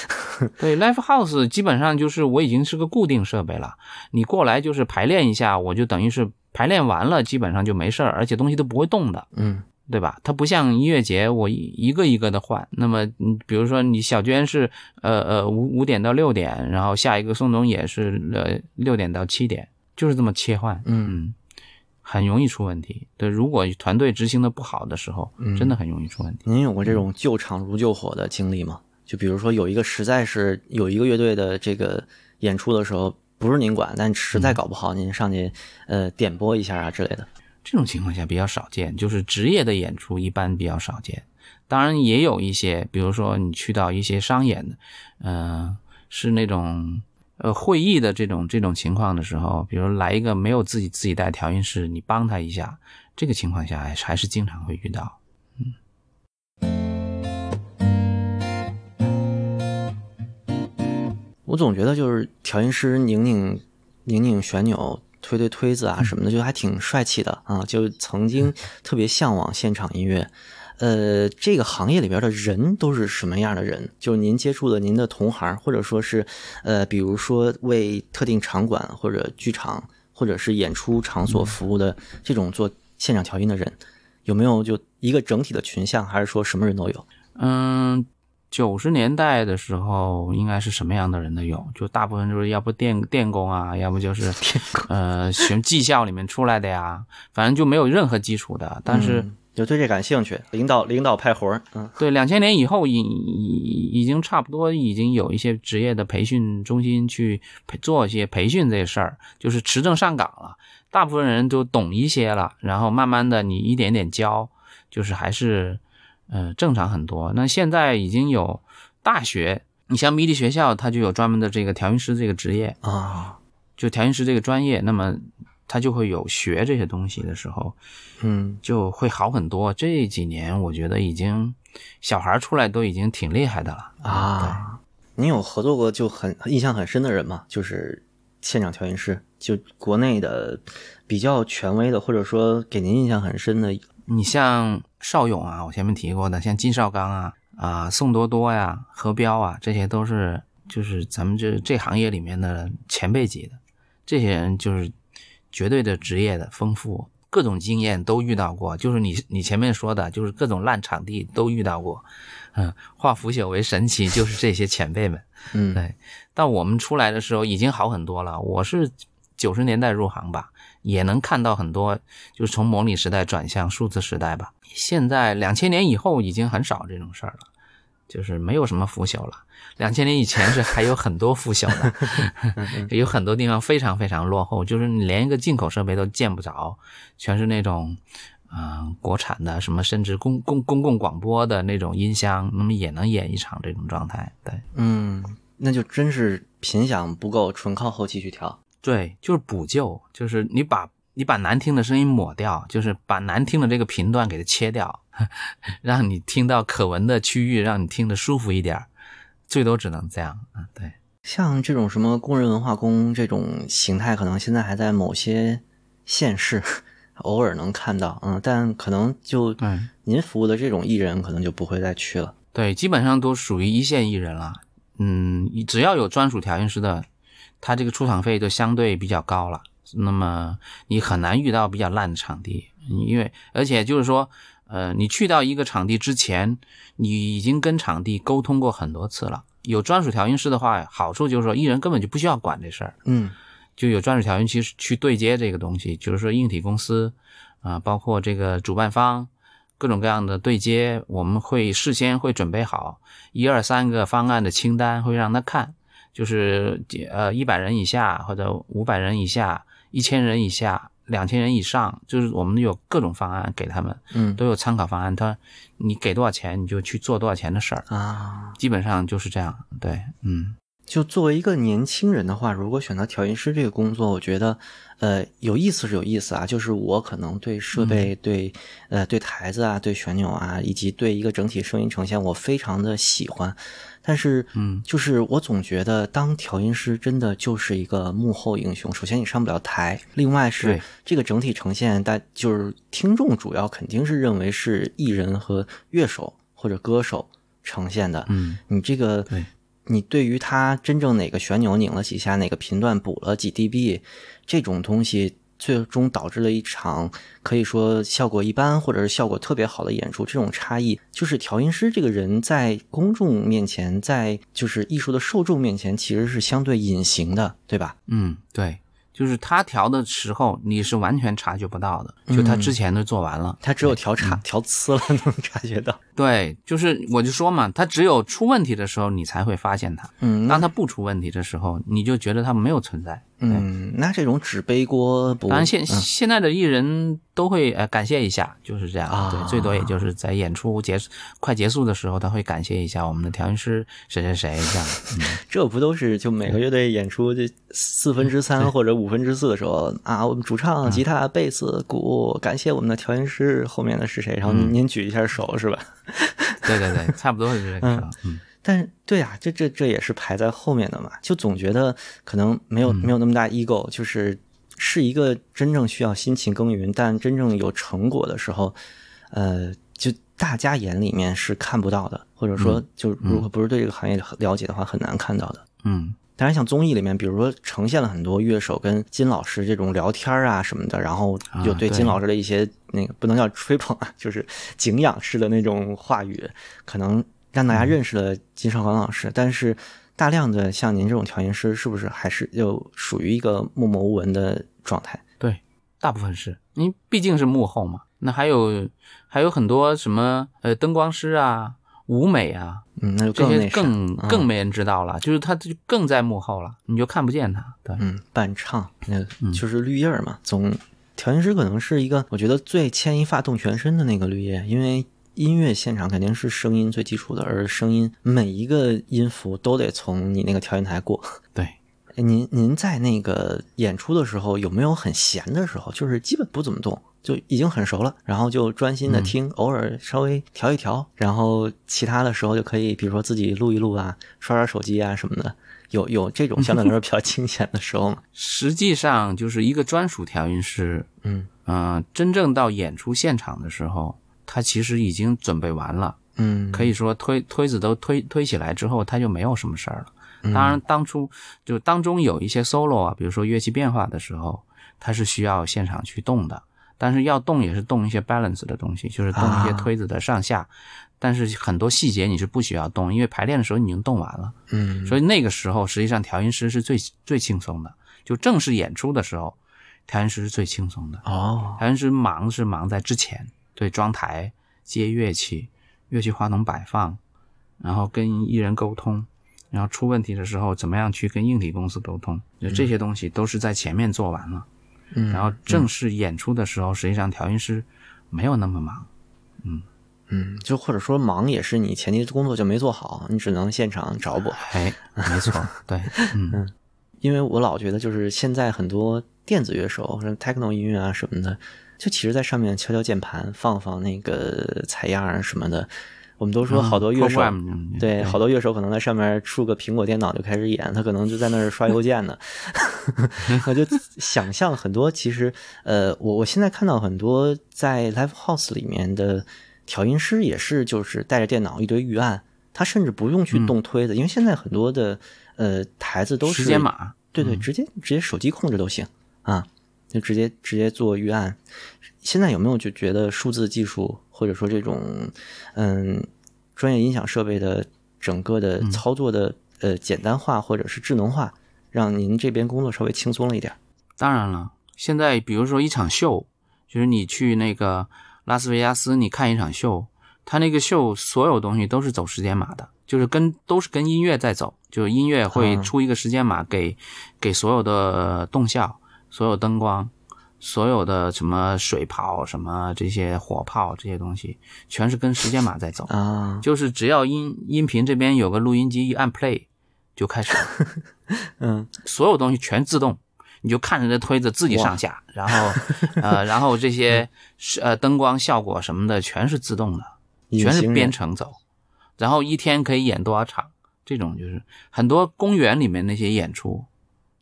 A: 对，live house 基本上就是我已经是个固定设备了，你过来就是排练一下，我就等于是排练完了，基本上就没事儿，而且东西都不会动的，
B: 嗯，
A: 对吧？它不像音乐节，我一个一个的换。那么，你比如说你小娟是呃呃五五点到六点，然后下一个宋冬也是呃六点到七点，就是这么切换，
B: 嗯
A: 嗯。很容易出问题。对，如果团队执行的不好的时候，真的很容易出问题。
B: 您有过这种救场如救火的经历吗？就比如说有一个实在是有一个乐队的这个演出的时候，不是您管，但实在搞不好，您上去呃点拨一下啊之类的。
A: 这种情况下比较少见，就是职业的演出一般比较少见。当然也有一些，比如说你去到一些商演的，嗯，是那种。呃，会议的这种这种情况的时候，比如来一个没有自己自己带调音师，你帮他一下，这个情况下还是还是经常会遇到。嗯，
B: 我总觉得就是调音师拧拧拧拧旋钮、推推推子啊什么的，就还挺帅气的啊，就曾经特别向往现场音乐。呃，这个行业里边的人都是什么样的人？就是您接触的您的同行，或者说是，呃，比如说为特定场馆或者剧场或者是演出场所服务的这种做现场调音的人，有没有就一个整体的群像，还是说什么人都有？
A: 嗯，九十年代的时候应该是什么样的人都有，就大部分就是要不电电工啊，要不就是 呃学技校里面出来的呀，反正就没有任何基础的，但是。
B: 就对这感兴趣，领导领导派活儿，嗯，
A: 对，两千年以后已已已经差不多已经有一些职业的培训中心去培做一些培训这事儿，就是持证上岗了，大部分人都懂一些了，然后慢慢的你一点点教，就是还是呃正常很多。那现在已经有大学，你像迷笛学校，它就有专门的这个调音师这个职业
B: 啊，
A: 就调音师这个专业，那么。他就会有学这些东西的时候，
B: 嗯，
A: 就会好很多。这几年我觉得已经小孩出来都已经挺厉害的了
B: 啊。您有合作过就很印象很深的人吗？就是现场调音师，就国内的比较权威的，或者说给您印象很深的。
A: 你像邵勇啊，我前面提过的，像金绍刚啊，啊宋多多呀，何彪啊，这些都是就是咱们这这行业里面的前辈级的，这些人就是。绝对的职业的丰富，各种经验都遇到过，就是你你前面说的，就是各种烂场地都遇到过，嗯，化腐朽为神奇，就是这些前辈们，
B: 嗯，
A: 对。到我们出来的时候已经好很多了。我是九十年代入行吧，也能看到很多，就是从模拟时代转向数字时代吧。现在两千年以后已经很少这种事儿了，就是没有什么腐朽了。两千年以前是还有很多腐朽的，有很多地方非常非常落后，就是你连一个进口设备都见不着，全是那种，嗯，国产的什么，甚至公公公共广播的那种音箱，那么也能演一场这种状态。对，
B: 嗯，那就真是频响不够，纯靠后期去调。
A: 对，就是补救，就是你把你把难听的声音抹掉，就是把难听的这个频段给它切掉，让你听到可闻的区域，让你听得舒服一点。最多只能这样啊，对，
B: 像这种什么工人文化宫这种形态，可能现在还在某些县市 偶尔能看到，嗯，但可能就您服务的这种艺人，可能就不会再去了。
A: 对，基本上都属于一线艺人了。嗯，只要有专属调音师的，他这个出场费就相对比较高了。那么你很难遇到比较烂的场地，因为而且就是说。呃，你去到一个场地之前，你已经跟场地沟通过很多次了。有专属调音师的话，好处就是说艺人根本就不需要管这事儿，
B: 嗯，
A: 就有专属调音师去对接这个东西，就是说硬体公司啊，包括这个主办方，各种各样的对接，我们会事先会准备好一二三个方案的清单，会让他看，就是呃一百人以下或者五百人以下、一千人以下。两千人以上，就是我们有各种方案给他们，
B: 嗯
A: 都有参考方案。他你给多少钱，你就去做多少钱的事儿，
B: 啊，
A: 基本上就是这样。对，嗯
B: 就作为一个年轻人的话，如果选择调音师这个工作，我觉得，呃，有意思是有意思啊。就是我可能对设备、对呃对台子啊、对旋钮啊，以及对一个整体声音呈现，我非常的喜欢。但是，
A: 嗯，
B: 就是我总觉得当调音师真的就是一个幕后英雄。首先你上不了台，另外是这个整体呈现，大就是听众主要肯定是认为是艺人和乐手或者歌手呈现的。
A: 嗯，
B: 你这个
A: 对，
B: 你对于他真正哪个旋钮拧了几下，哪个频段补了几 dB，这种东西最终导致了一场可以说效果一般或者是效果特别好的演出。这种差异就是调音师这个人在公众面前，在就是艺术的受众面前，其实是相对隐形的，对吧？
A: 嗯，对，就是他调的时候，你是完全察觉不到的，就他之前都做完了。
B: 他只有调差、调呲了 能察觉到。
A: 对，就是我就说嘛，他只有出问题的时候，你才会发现他。
B: 嗯，
A: 当他不出问题的时候，你就觉得他没有存在。
B: 嗯，那这种只背锅不，
A: 当然现，
B: 嗯
A: 现在的艺人都会呃感谢一下，就是这样。
B: 啊
A: 对，最多也就是在演出结束快结束的时候，他会感谢一下我们的调音师谁谁谁这样。嗯，
B: 这不都是就每个乐队演出这四分之三或者五分之四的时候啊，我们主唱、吉他、贝斯、鼓，感谢我们的调音师，后面的是谁？然后您您举一下手是吧？
A: 对对对，差不多是这个时候。嗯
B: 但是对啊，这这这也是排在后面的嘛，就总觉得可能没有没有那么大 ego，就是是一个真正需要辛勤耕耘，但真正有成果的时候，呃，就大家眼里面是看不到的，或者说就如果不是对这个行业了解的话，很难看到的。
A: 嗯。
B: 当然，像综艺里面，比如说呈现了很多乐手跟金老师这种聊天啊什么的，然后有对金老师的一些那个不能叫吹捧啊，就是 敬仰式的那种话语，可能让大家认识了金少刚老师。但是大量的像您这种调音师，是不是还是就属于一个默默无闻的状态？
A: 对，大部分是，因为毕竟是幕后嘛。那还有还有很多什么呃灯光师啊、舞美啊，
B: 嗯，那就
A: 这些
B: 更
A: 更没人知道了，就是他就更在幕后了，你就看不见他。对，
B: 嗯，伴唱那就是绿叶儿嘛。总调音师可能是一个我觉得最牵一发动全身的那个绿叶，因为音乐现场肯定是声音最基础的，而声音每一个音符都得从你那个调音台过。
A: 对，
B: 哎您您在那个演出的时候有没有很闲的时候？就是基本不怎么动，就已经很熟了，然后就专心的听，偶尔稍微调一调，然后其他的时候就可以，比如说自己录一录啊，刷刷手机啊什么的。有有这种相对来说比较清闲的时候吗？
A: 实际上就是一个专属调音师，
B: 嗯
A: 嗯、真正到演出现场的时候，他其实已经准备完了，
B: 嗯，
A: 可以说推推子都推推起来之后，他就没有什么事儿了。
B: 嗯
A: 当然，当初就当中有一些 solo 啊，比如说乐器变化的时候，它是需要现场去动的，但是要动也是动一些 balance 的东西，就是动一些
B: 啊
A: 推子的上下。但是很多细节你是不需要动，因为排练的时候你已经动完了。
B: 嗯，
A: 所以那个时候，实际上调音师是最最轻松的。就正式演出的时候，调音师是最轻松的。
B: 哦，
A: 调音师忙是忙在之前，对装台、接乐器、乐器话筒摆放，然后跟艺人沟通，然后出问题的时候怎么样去跟硬体公司沟通，就这些东西都是在前面做完了。
B: 嗯，
A: 然后正式演出的时候，实际上调音师没有那么忙。
B: 嗯嗯，就或者说忙也是你前期工作就没做好，你只能现场找补。
A: 哎，没错，对，嗯
B: 因为我老觉得就是现在很多电子乐手，什么 techno 音乐啊什么的，就其实在上面敲敲键盘，放放那个采样啊什么的。我们都说好多乐手对，好多乐手可能在上面触个苹果电脑就开始演，他可能就在那儿刷邮件呢。我就想象很多，其实呃，我我现在看到很多在 live house 里面的调音师也是，就是带着电脑一堆预案，他甚至不用去动推子，因为现在很多的呃台子都是
A: 时间码，
B: 对对，直接直接手机控制都行啊，就直接直接做预案。现在有没有就觉得数字技术或者说这种嗯专业音响设备的整个的操作的、呃简单化或者是智能化，让您这边工作稍微轻松了一点？
A: 当然了，现在比如说一场秀，就是你去那个拉斯维加斯，你看一场秀，它那个秀所有东西都是走时间码的，就是跟都是跟音乐在走，就是音乐会
B: 啊
A: 出一个时间码给、给所有的呃动效、所有灯光，所有的什么水炮、什么这些火炮这些东西，全是跟时间码在走。
B: 啊，
A: 就是只要音音频这边有个录音机一按 play 就开始了，
B: 嗯
A: 所有东西全自动，你就看着这推子自己上下，然后呃，然后这些是呃灯光效果什么的全是自动的，全是编程走，然后一天可以演多少场，这种就是很多公园里面那些演出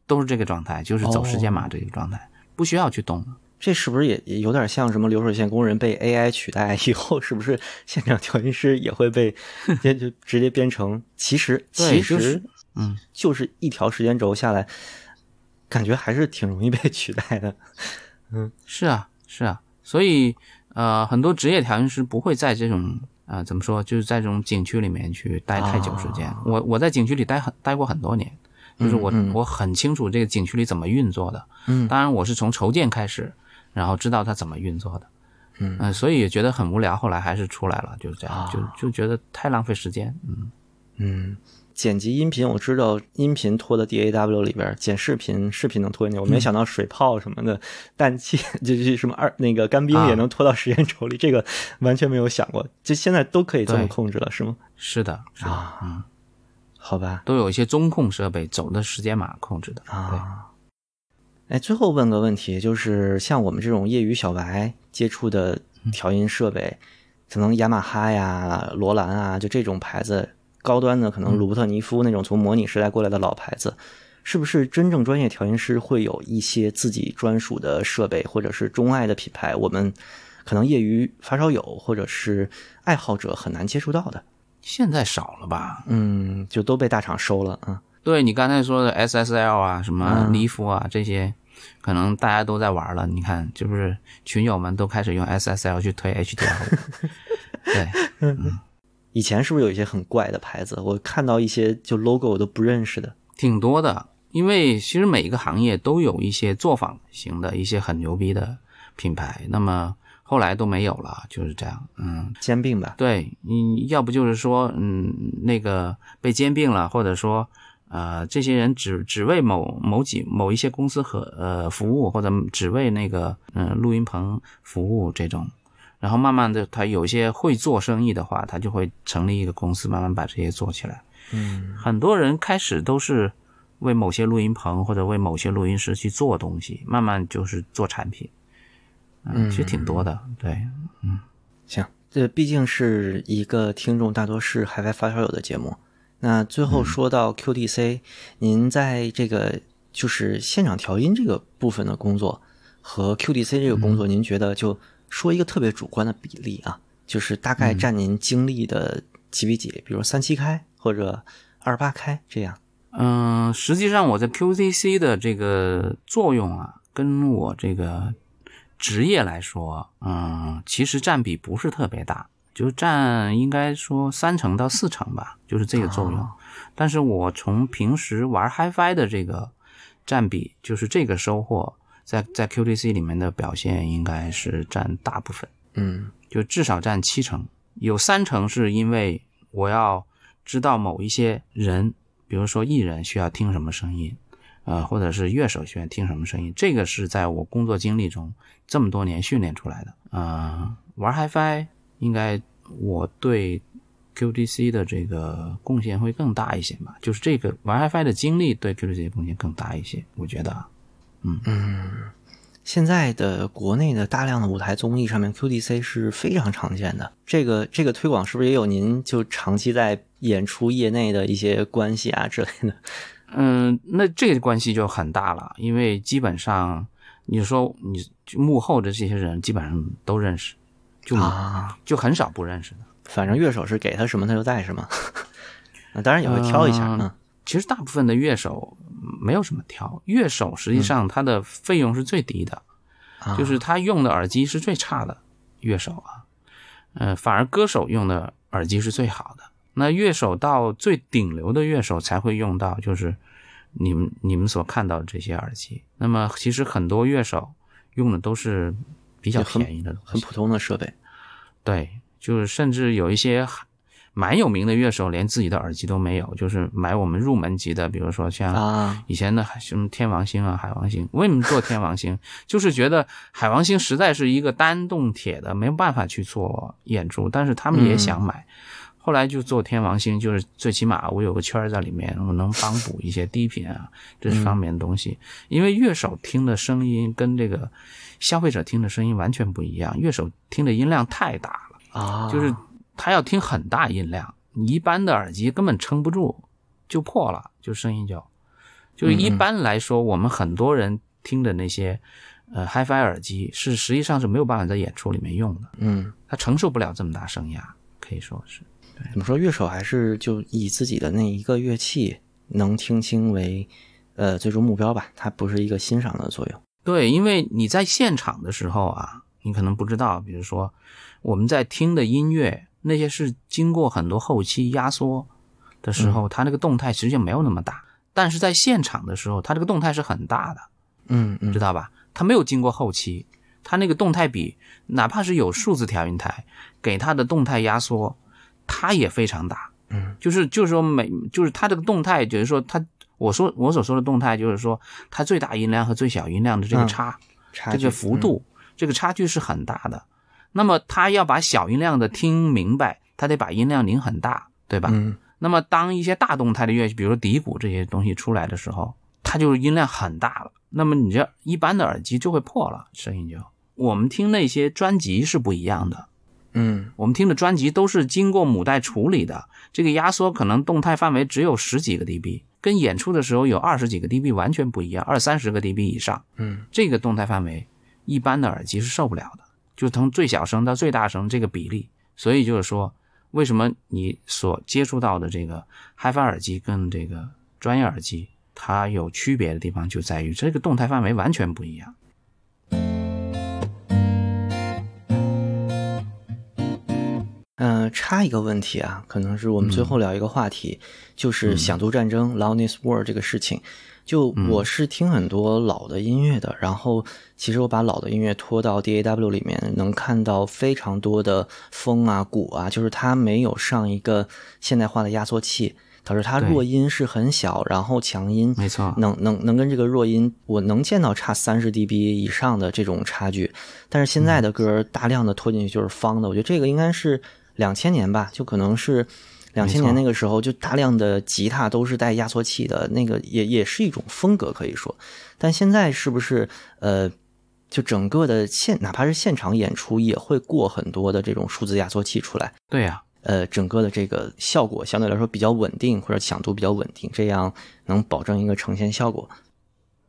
A: 都是这个状态，就是走时间码这个状态，不需要去动。
B: 这是不是也也有点像什么流水线工人被 AI 取代以后，是不是现场调音师也会被 就就直接编成？其实其实
A: 嗯，
B: 就是一条时间轴下来，感觉还是挺容易被取代的。
A: 嗯是啊，是啊，所以呃，很多职业调音师不会在这种呃怎么说，就是在这种景区里面去待太久时间。我我在景区里待很待过很多年，就是我、
B: 嗯嗯
A: 我很清楚这个景区里怎么运作的。
B: 嗯
A: 当然我是从筹建开始，然后知道它怎么运作的。
B: 嗯
A: 呃所以也觉得很无聊，后来还是出来了，就是这样，
B: 啊
A: 就就觉得太浪费时间。嗯，
B: 嗯，剪辑音频我知道音频拖到 DAW 里边，剪视频视频能拖进去，我没想到水泡什么的，氮气就是什么二那个干冰
A: 啊
B: 也能拖到时间轴里，这个完全没有想过。就现在都可以这么控制了，是吗？
A: 是的，是的，
B: 啊
A: 嗯，
B: 好吧，
A: 都有一些中控设备走的时间码控制的。对。
B: 啊。哎，最后问个问题，就是像我们这种业余小白接触的调音设备，可能雅马哈呀、罗兰啊，就这种牌子，高端的可能鲁伯特尼夫那种从模拟时代过来的老牌子，是不是真正专业调音师会有一些自己专属的设备，或者是钟爱的品牌？我们可能业余发烧友或者是爱好者很难接触到的，
A: 现在少了吧？
B: 嗯，就都被大厂收了啊。
A: 对你刚才说的 SSL 啊，什么
B: 嗯
A: 利夫啊，这些可能大家都在玩了。你看，是不是群友们都开始用 SSL 去推 HDL？对，嗯
B: 以前是不是有一些很怪的牌子？我看到一些就 logo 我都不认识的。
A: 挺多的。因为其实每一个行业都有一些作坊型的一些很牛逼的品牌，那么后来都没有了，就是这样。嗯，
B: 兼并吧，
A: 对，你要不就是说，嗯，那个被兼并了，或者说，呃，这些人只只为某某几某一些公司和呃服务，或者只为那个嗯、呃录音棚服务这种，然后慢慢的，他有一些会做生意的话，他就会成立一个公司，慢慢把这些做起来。
B: 嗯
A: 很多人开始都是为某些录音棚或者为某些录音师去做东西，慢慢就是做产品。嗯，其实挺多的，对。
B: 嗯行，这毕竟是一个听众大多是海外发烧友的节目。那最后说到 QDC，、您在这个就是现场调音这个部分的工作和 QDC 这个工作，您觉得就说一个特别主观的比例啊，就是大概占您经历的几比几？比如三七开或者二八开这样。
A: 嗯，实际上我在 QCC 的这个作用啊，跟我这个职业来说，嗯，其实占比不是特别大，就占应该说三成到四成吧，就是这个作用。但是我从平时玩 HiFi 的这个占比，就是这个收获，在在 QTC 里面的表现应该是占大部分，
B: 嗯
A: 就至少占七成，有三成是因为我要知道某一些人。比如说艺人需要听什么声音，呃，或者是乐手喜欢听什么声音，这个是在我工作经历中这么多年训练出来的。呃，玩 HiFi 应该我对 QTC 的这个贡献会更大一些吧，就是这个玩 HiFi 的经历对 QTC 贡献更大一些，我觉得嗯。
B: 嗯，现在的国内的大量的舞台综艺上面，QDC 是非常常见的。这个这个推广是不是也有您就长期在演出业内的一些关系啊之类的？
A: 嗯，那这个关系就很大了，因为基本上你说你幕后的这些人基本上都认识，就、
B: 啊，
A: 就很少不认识的。
B: 反正乐手是给他什么他就带什么，那当然也会挑一下
A: 嗯
B: 嗯
A: 其实大部分的乐手没有什么挑，乐手实际上他的费用是最低的，
B: 啊
A: 就是他用的耳机是最差的，乐手啊，呃，反而歌手用的耳机是最好的。那乐手到最顶流的乐手才会用到，就是你们你们所看到的这些耳机。那么其实很多乐手用的都是比较便宜的东西，
B: 很普通的设备。
A: 对，就是甚至有一些蛮有名的乐手连自己的耳机都没有，就是买我们入门级的，比如说像
B: 啊，
A: 以前的什么天王星啊、海王星，为什么做天王星？就是觉得海王星实在是一个单动铁的，没有办法去做演出，但是他们也想买。后来就做天王星，就是最起码我有个圈儿在里面，我能帮补一些低频啊这方面的东西。因为乐手听的声音跟这个消费者听的声音完全不一样，乐手听的音量太大了，
B: 啊，
A: 就是他要听很大音量，你一般的耳机根本撑不住，就破了，就声音就，就是一般来说，我们很多人听的那些呃 HiFi 耳机是实际上是没有办法在演出里面用的，
B: 嗯，
A: 它承受不了这么大声压，可以说是。
B: 怎么说？乐手还是就以自己的那一个乐器能听清为呃最终目标吧，它不是一个欣赏的作用。
A: 对，因为你在现场的时候啊，你可能不知道，比如说我们在听的音乐，那些是经过很多后期压缩的时候，它那个动态其实就没有那么大，但是在现场的时候，它这个动态是很大的，
B: 嗯嗯
A: 知道吧？它没有经过后期，它那个动态比哪怕是有数字调音台给它的动态压缩，它也非常大。
B: 嗯，
A: 就是就是说每就是它这个动态，就是说它我说我所说的动态，就是说它最大音量和最小音量的这个
B: 嗯
A: 差，这个幅度，这个差距是很大的。那么他要把小音量的听明白，他得把音量拧很大，对吧？
B: 嗯
A: 那么当一些大动态的乐器，比如说底鼓这些东西出来的时候，它就是音量很大了。那么你这一般的耳机就会破了，声音就。我们听那些专辑是不一样的，
B: 嗯
A: 我们听的专辑都是经过母带处理的，这个压缩可能动态范围只有十几个 dB，跟演出的时候有二十几个 dB 完全不一样，二三十个 dB 以上，
B: 嗯
A: 这个动态范围一般的耳机是受不了的，就从最小声到最大声这个比例。所以就是说，为什么你所接触到的这个 HiFi 耳机跟这个专业耳机它有区别的地方，就在于这个动态范围完全不一样。
B: 呃插一个问题啊，可能是我们最后聊一个话题，就是响度战争 （loudness war） 这个事情。就我是听很多老的音乐的，然后其实我把老的音乐拖到 DAW 里面，能看到非常多的风啊、鼓啊，就是它没有上一个现代化的压缩器，导致它弱音是很小，然后强音
A: 没错
B: 能能能跟这个弱音，我能见到差三十 dB 以上的这种差距。但是现在的歌大量的拖进去就是方的，我觉得这个应该是两千年吧，就可能是两千年那个时候，就大量的吉他都是带压缩器的，那个也也是一种风格可以说。但现在是不是呃，就整个的现哪怕是现场演出也会过很多的这种数字压缩器出来？
A: 对呀、
B: 呃，整个的这个效果相对来说比较稳定，或者响度比较稳定，这样能保证一个呈现效果。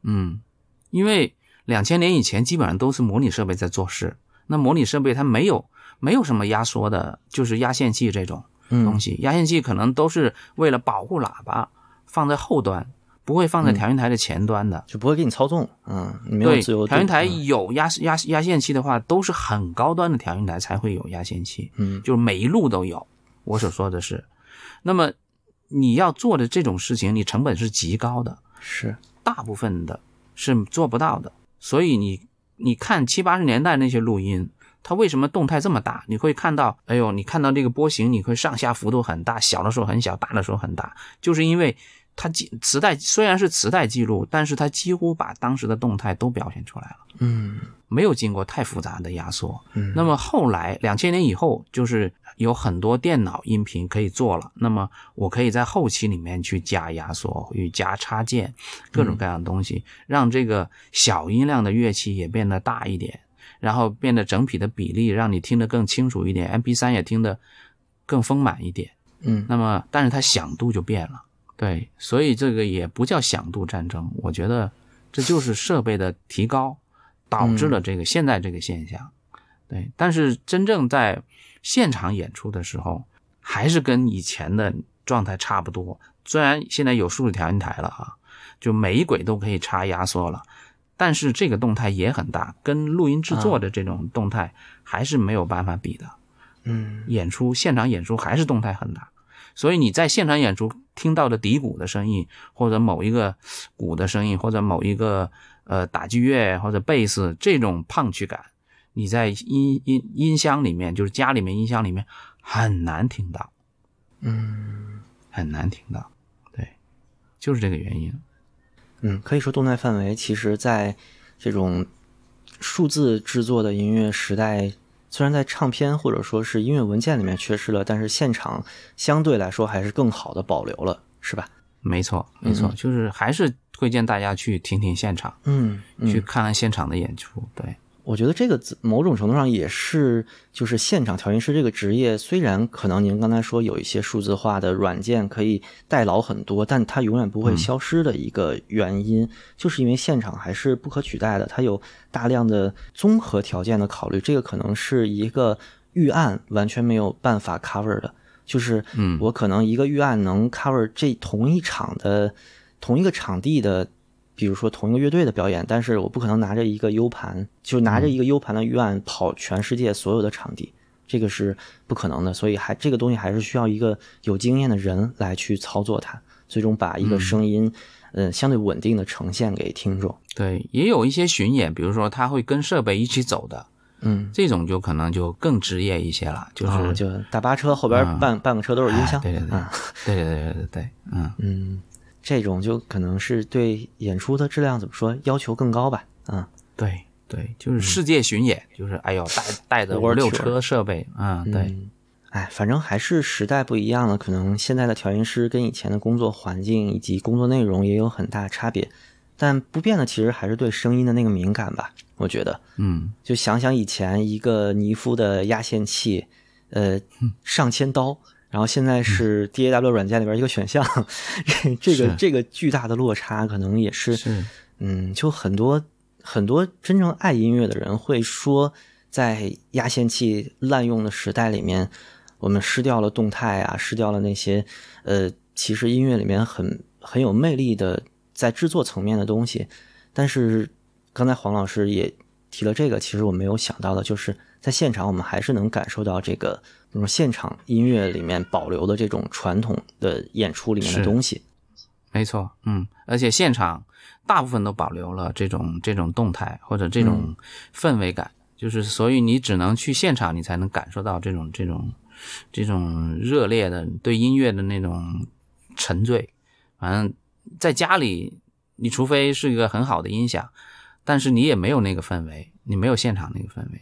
A: 嗯，因为两千年以前基本上都是模拟设备在做事，那模拟设备它没有没有什么压缩的，就是压线器这种东
B: 嗯
A: 西。压线器可能都是为了保护喇叭放在后端，不会放在调音台的前端的。
B: 就不会给你操纵，嗯，没有
A: 对，
B: 自由度。
A: 调音台
B: 嗯
A: 有压压压线器的话，都是很高端的调音台才会有压线器，
B: 嗯
A: 就是每一路都有。我所说的是，那么你要做的这种事情，你成本是极高的，
B: 是，
A: 大部分的是做不到的。所以你你看七八十年代那些录音，它为什么动态这么大？你会看到，哎呦，你看到这个波形，你会上下幅度很大，小的时候很小，大的时候很大，就是因为它记磁带虽然是磁带记录，但是它几乎把当时的动态都表现出来了。
B: 嗯
A: 没有经过太复杂的压缩。
B: 嗯
A: 那么后来两千年以后，就是有很多电脑音频可以做了。那么我可以在后期里面去加压缩，与加插件，各种各样的东西，让这个小音量的乐器也变得大一点，然后变得整体的比例让你听得更清楚一点，MP 3也听得更丰满一点。
B: 嗯
A: 那么，但是它响度就变了，对，所以这个也不叫响度战争，我觉得这就是设备的提高导致了这个现在这个现象，对。但是真正在现场演出的时候，还是跟以前的状态差不多。虽然现在有数字调音台了啊，就每一轨都可以插压缩了，但是这个动态也很大，跟录音制作的这种动态还是没有办法比的。
B: 嗯
A: 演出现场演出还是动态很大，所以你在现场演出听到的底鼓的声音，或者某一个鼓的声音，或者某一个呃打击乐或者贝斯这种胖曲感，你在音音音箱里面，就是家里面音箱里面很难听到，
B: 嗯
A: 很难听到。对，就是这个原因。
B: 嗯，可以说动态范围其实在这种数字制作的音乐时代，虽然在唱片或者说是音乐文件里面缺失了，但是现场相对来说还是更好的保留了，是吧？
A: 没错，没错，就是还是推荐大家去听听现场，
B: 嗯，嗯
A: 去看看现场的演出。对，
B: 我觉得这个某种程度上也是，就是现场调音师这个职业，虽然可能您刚才说有一些数字化的软件可以代劳很多，但它永远不会消失的一个原因，就是因为现场还是不可取代的，它有大量的综合条件的考虑，这个可能是一个预案完全没有办法 cover 的。就是，
A: 嗯
B: 我可能一个预案能 cover 这同一场的同一个场地的，比如说同一个乐队的表演，但是我不可能拿着一个 U 盘，就拿着一个 U 盘的预案跑全世界所有的场地，这个是不可能的。所以还这个东西还是需要一个有经验的人来去操作它，最终把一个声音，嗯、相对稳定的呈现给听众。
A: 对，也有一些巡演，比如说他会跟设备一起走的，
B: 嗯，
A: 这种就可能就更职业一些了，就是、
B: 啊就大巴车后边
A: 嗯。
B: 半、半个车都是音箱，
A: 哎对对对
B: 啊。
A: 对对对对对对，嗯，
B: 嗯，这种就可能是对演出的质量怎么说要求更高吧？啊，
A: 对对，就是世界巡演，就是哎呦带带的五六车设备，嗯，对，
B: 嗯，哎，反正还是时代不一样了，可能现在的调音师跟以前的工作环境以及工作内容也有很大差别，但不变的其实还是对声音的那个敏感吧，我觉得。
A: 嗯，
B: 就想想以前一个尼夫的压线器，呃，上千刀，然后现在是 DAW 软件里边一个选项，这这个这个巨大的落差，可能也是，
A: 是。
B: 嗯，就很多很多真正爱音乐的人会说，在压线器滥用的时代里面，我们失掉了动态啊，失掉了那些呃，其实音乐里面很很有魅力的在制作层面的东西。但是刚才黄老师也提了这个，其实我没有想到的，就是在现场我们还是能感受到这个，比如说现场音乐里面保留的这种传统的演出里面的东西。
A: 没错，嗯，而且现场大部分都保留了这种这种动态或者这种氛围感，就是所以你只能去现场，你才能感受到这种这种这种热烈的对音乐的那种沉醉。反正在家里，你除非是一个很好的音响，但是你也没有那个氛围，你没有现场那个氛围，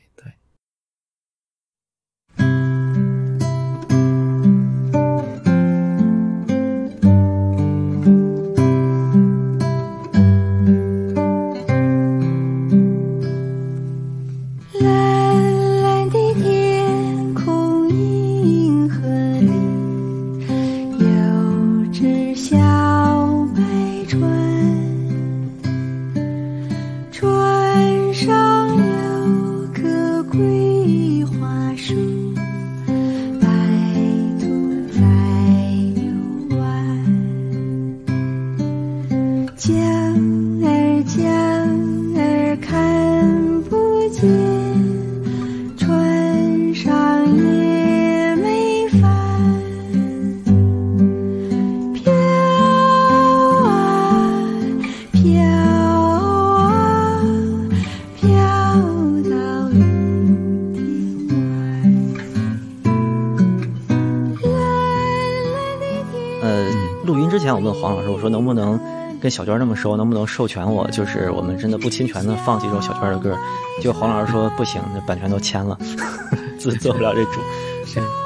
B: 能不能跟小娟那么熟，能不能授权我，就是我们真的不侵权的放几首小娟的歌？就黄老师说不行，那版权都签了，自做不了这主。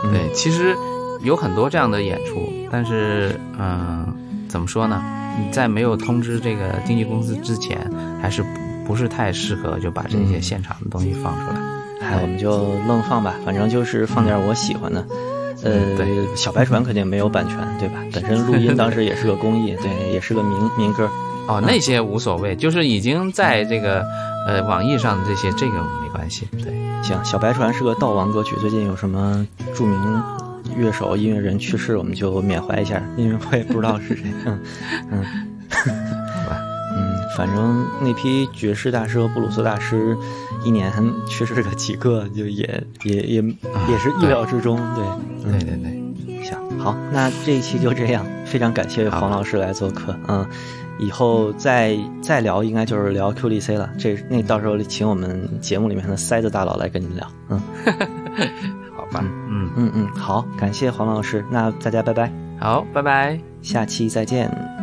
B: 嗯
A: 对，其实有很多这样的演出，但是嗯、怎么说呢？你在没有通知这个经纪公司之前，还是不不是太适合就把这些
B: 嗯
A: 现场的东西放出来。
B: 哎，我们就愣放吧，反正就是放点我喜欢的。呃，
A: 对
B: 小白船肯定没有版权，对吧？本身录音当时也是个公益，对，也是个民民歌。
A: 哦，那些无所谓，就是已经在这个呃网易上的这些，这个没关系。对，
B: 行，小白船是个悼亡歌曲，最近有什么著名乐手、音乐人去世，我们就缅怀一下，因为我也不知道是谁。嗯嗯，嗯，反正那批爵士大师和布鲁斯大师，一年去世个几个，就也也也也是意料之中。对，嗯
A: 对对对，
B: 行，好，那这一期就这样，非常感谢黄老师来做客，嗯，以后再再聊，应该就是聊 QDC 了，这那到时候请我们节目里面的塞子大佬来跟您聊，嗯，
A: 好吧，嗯，
B: 嗯嗯，好，感谢黄老师，那大家拜拜，
A: 好，拜拜。
B: 下期再见。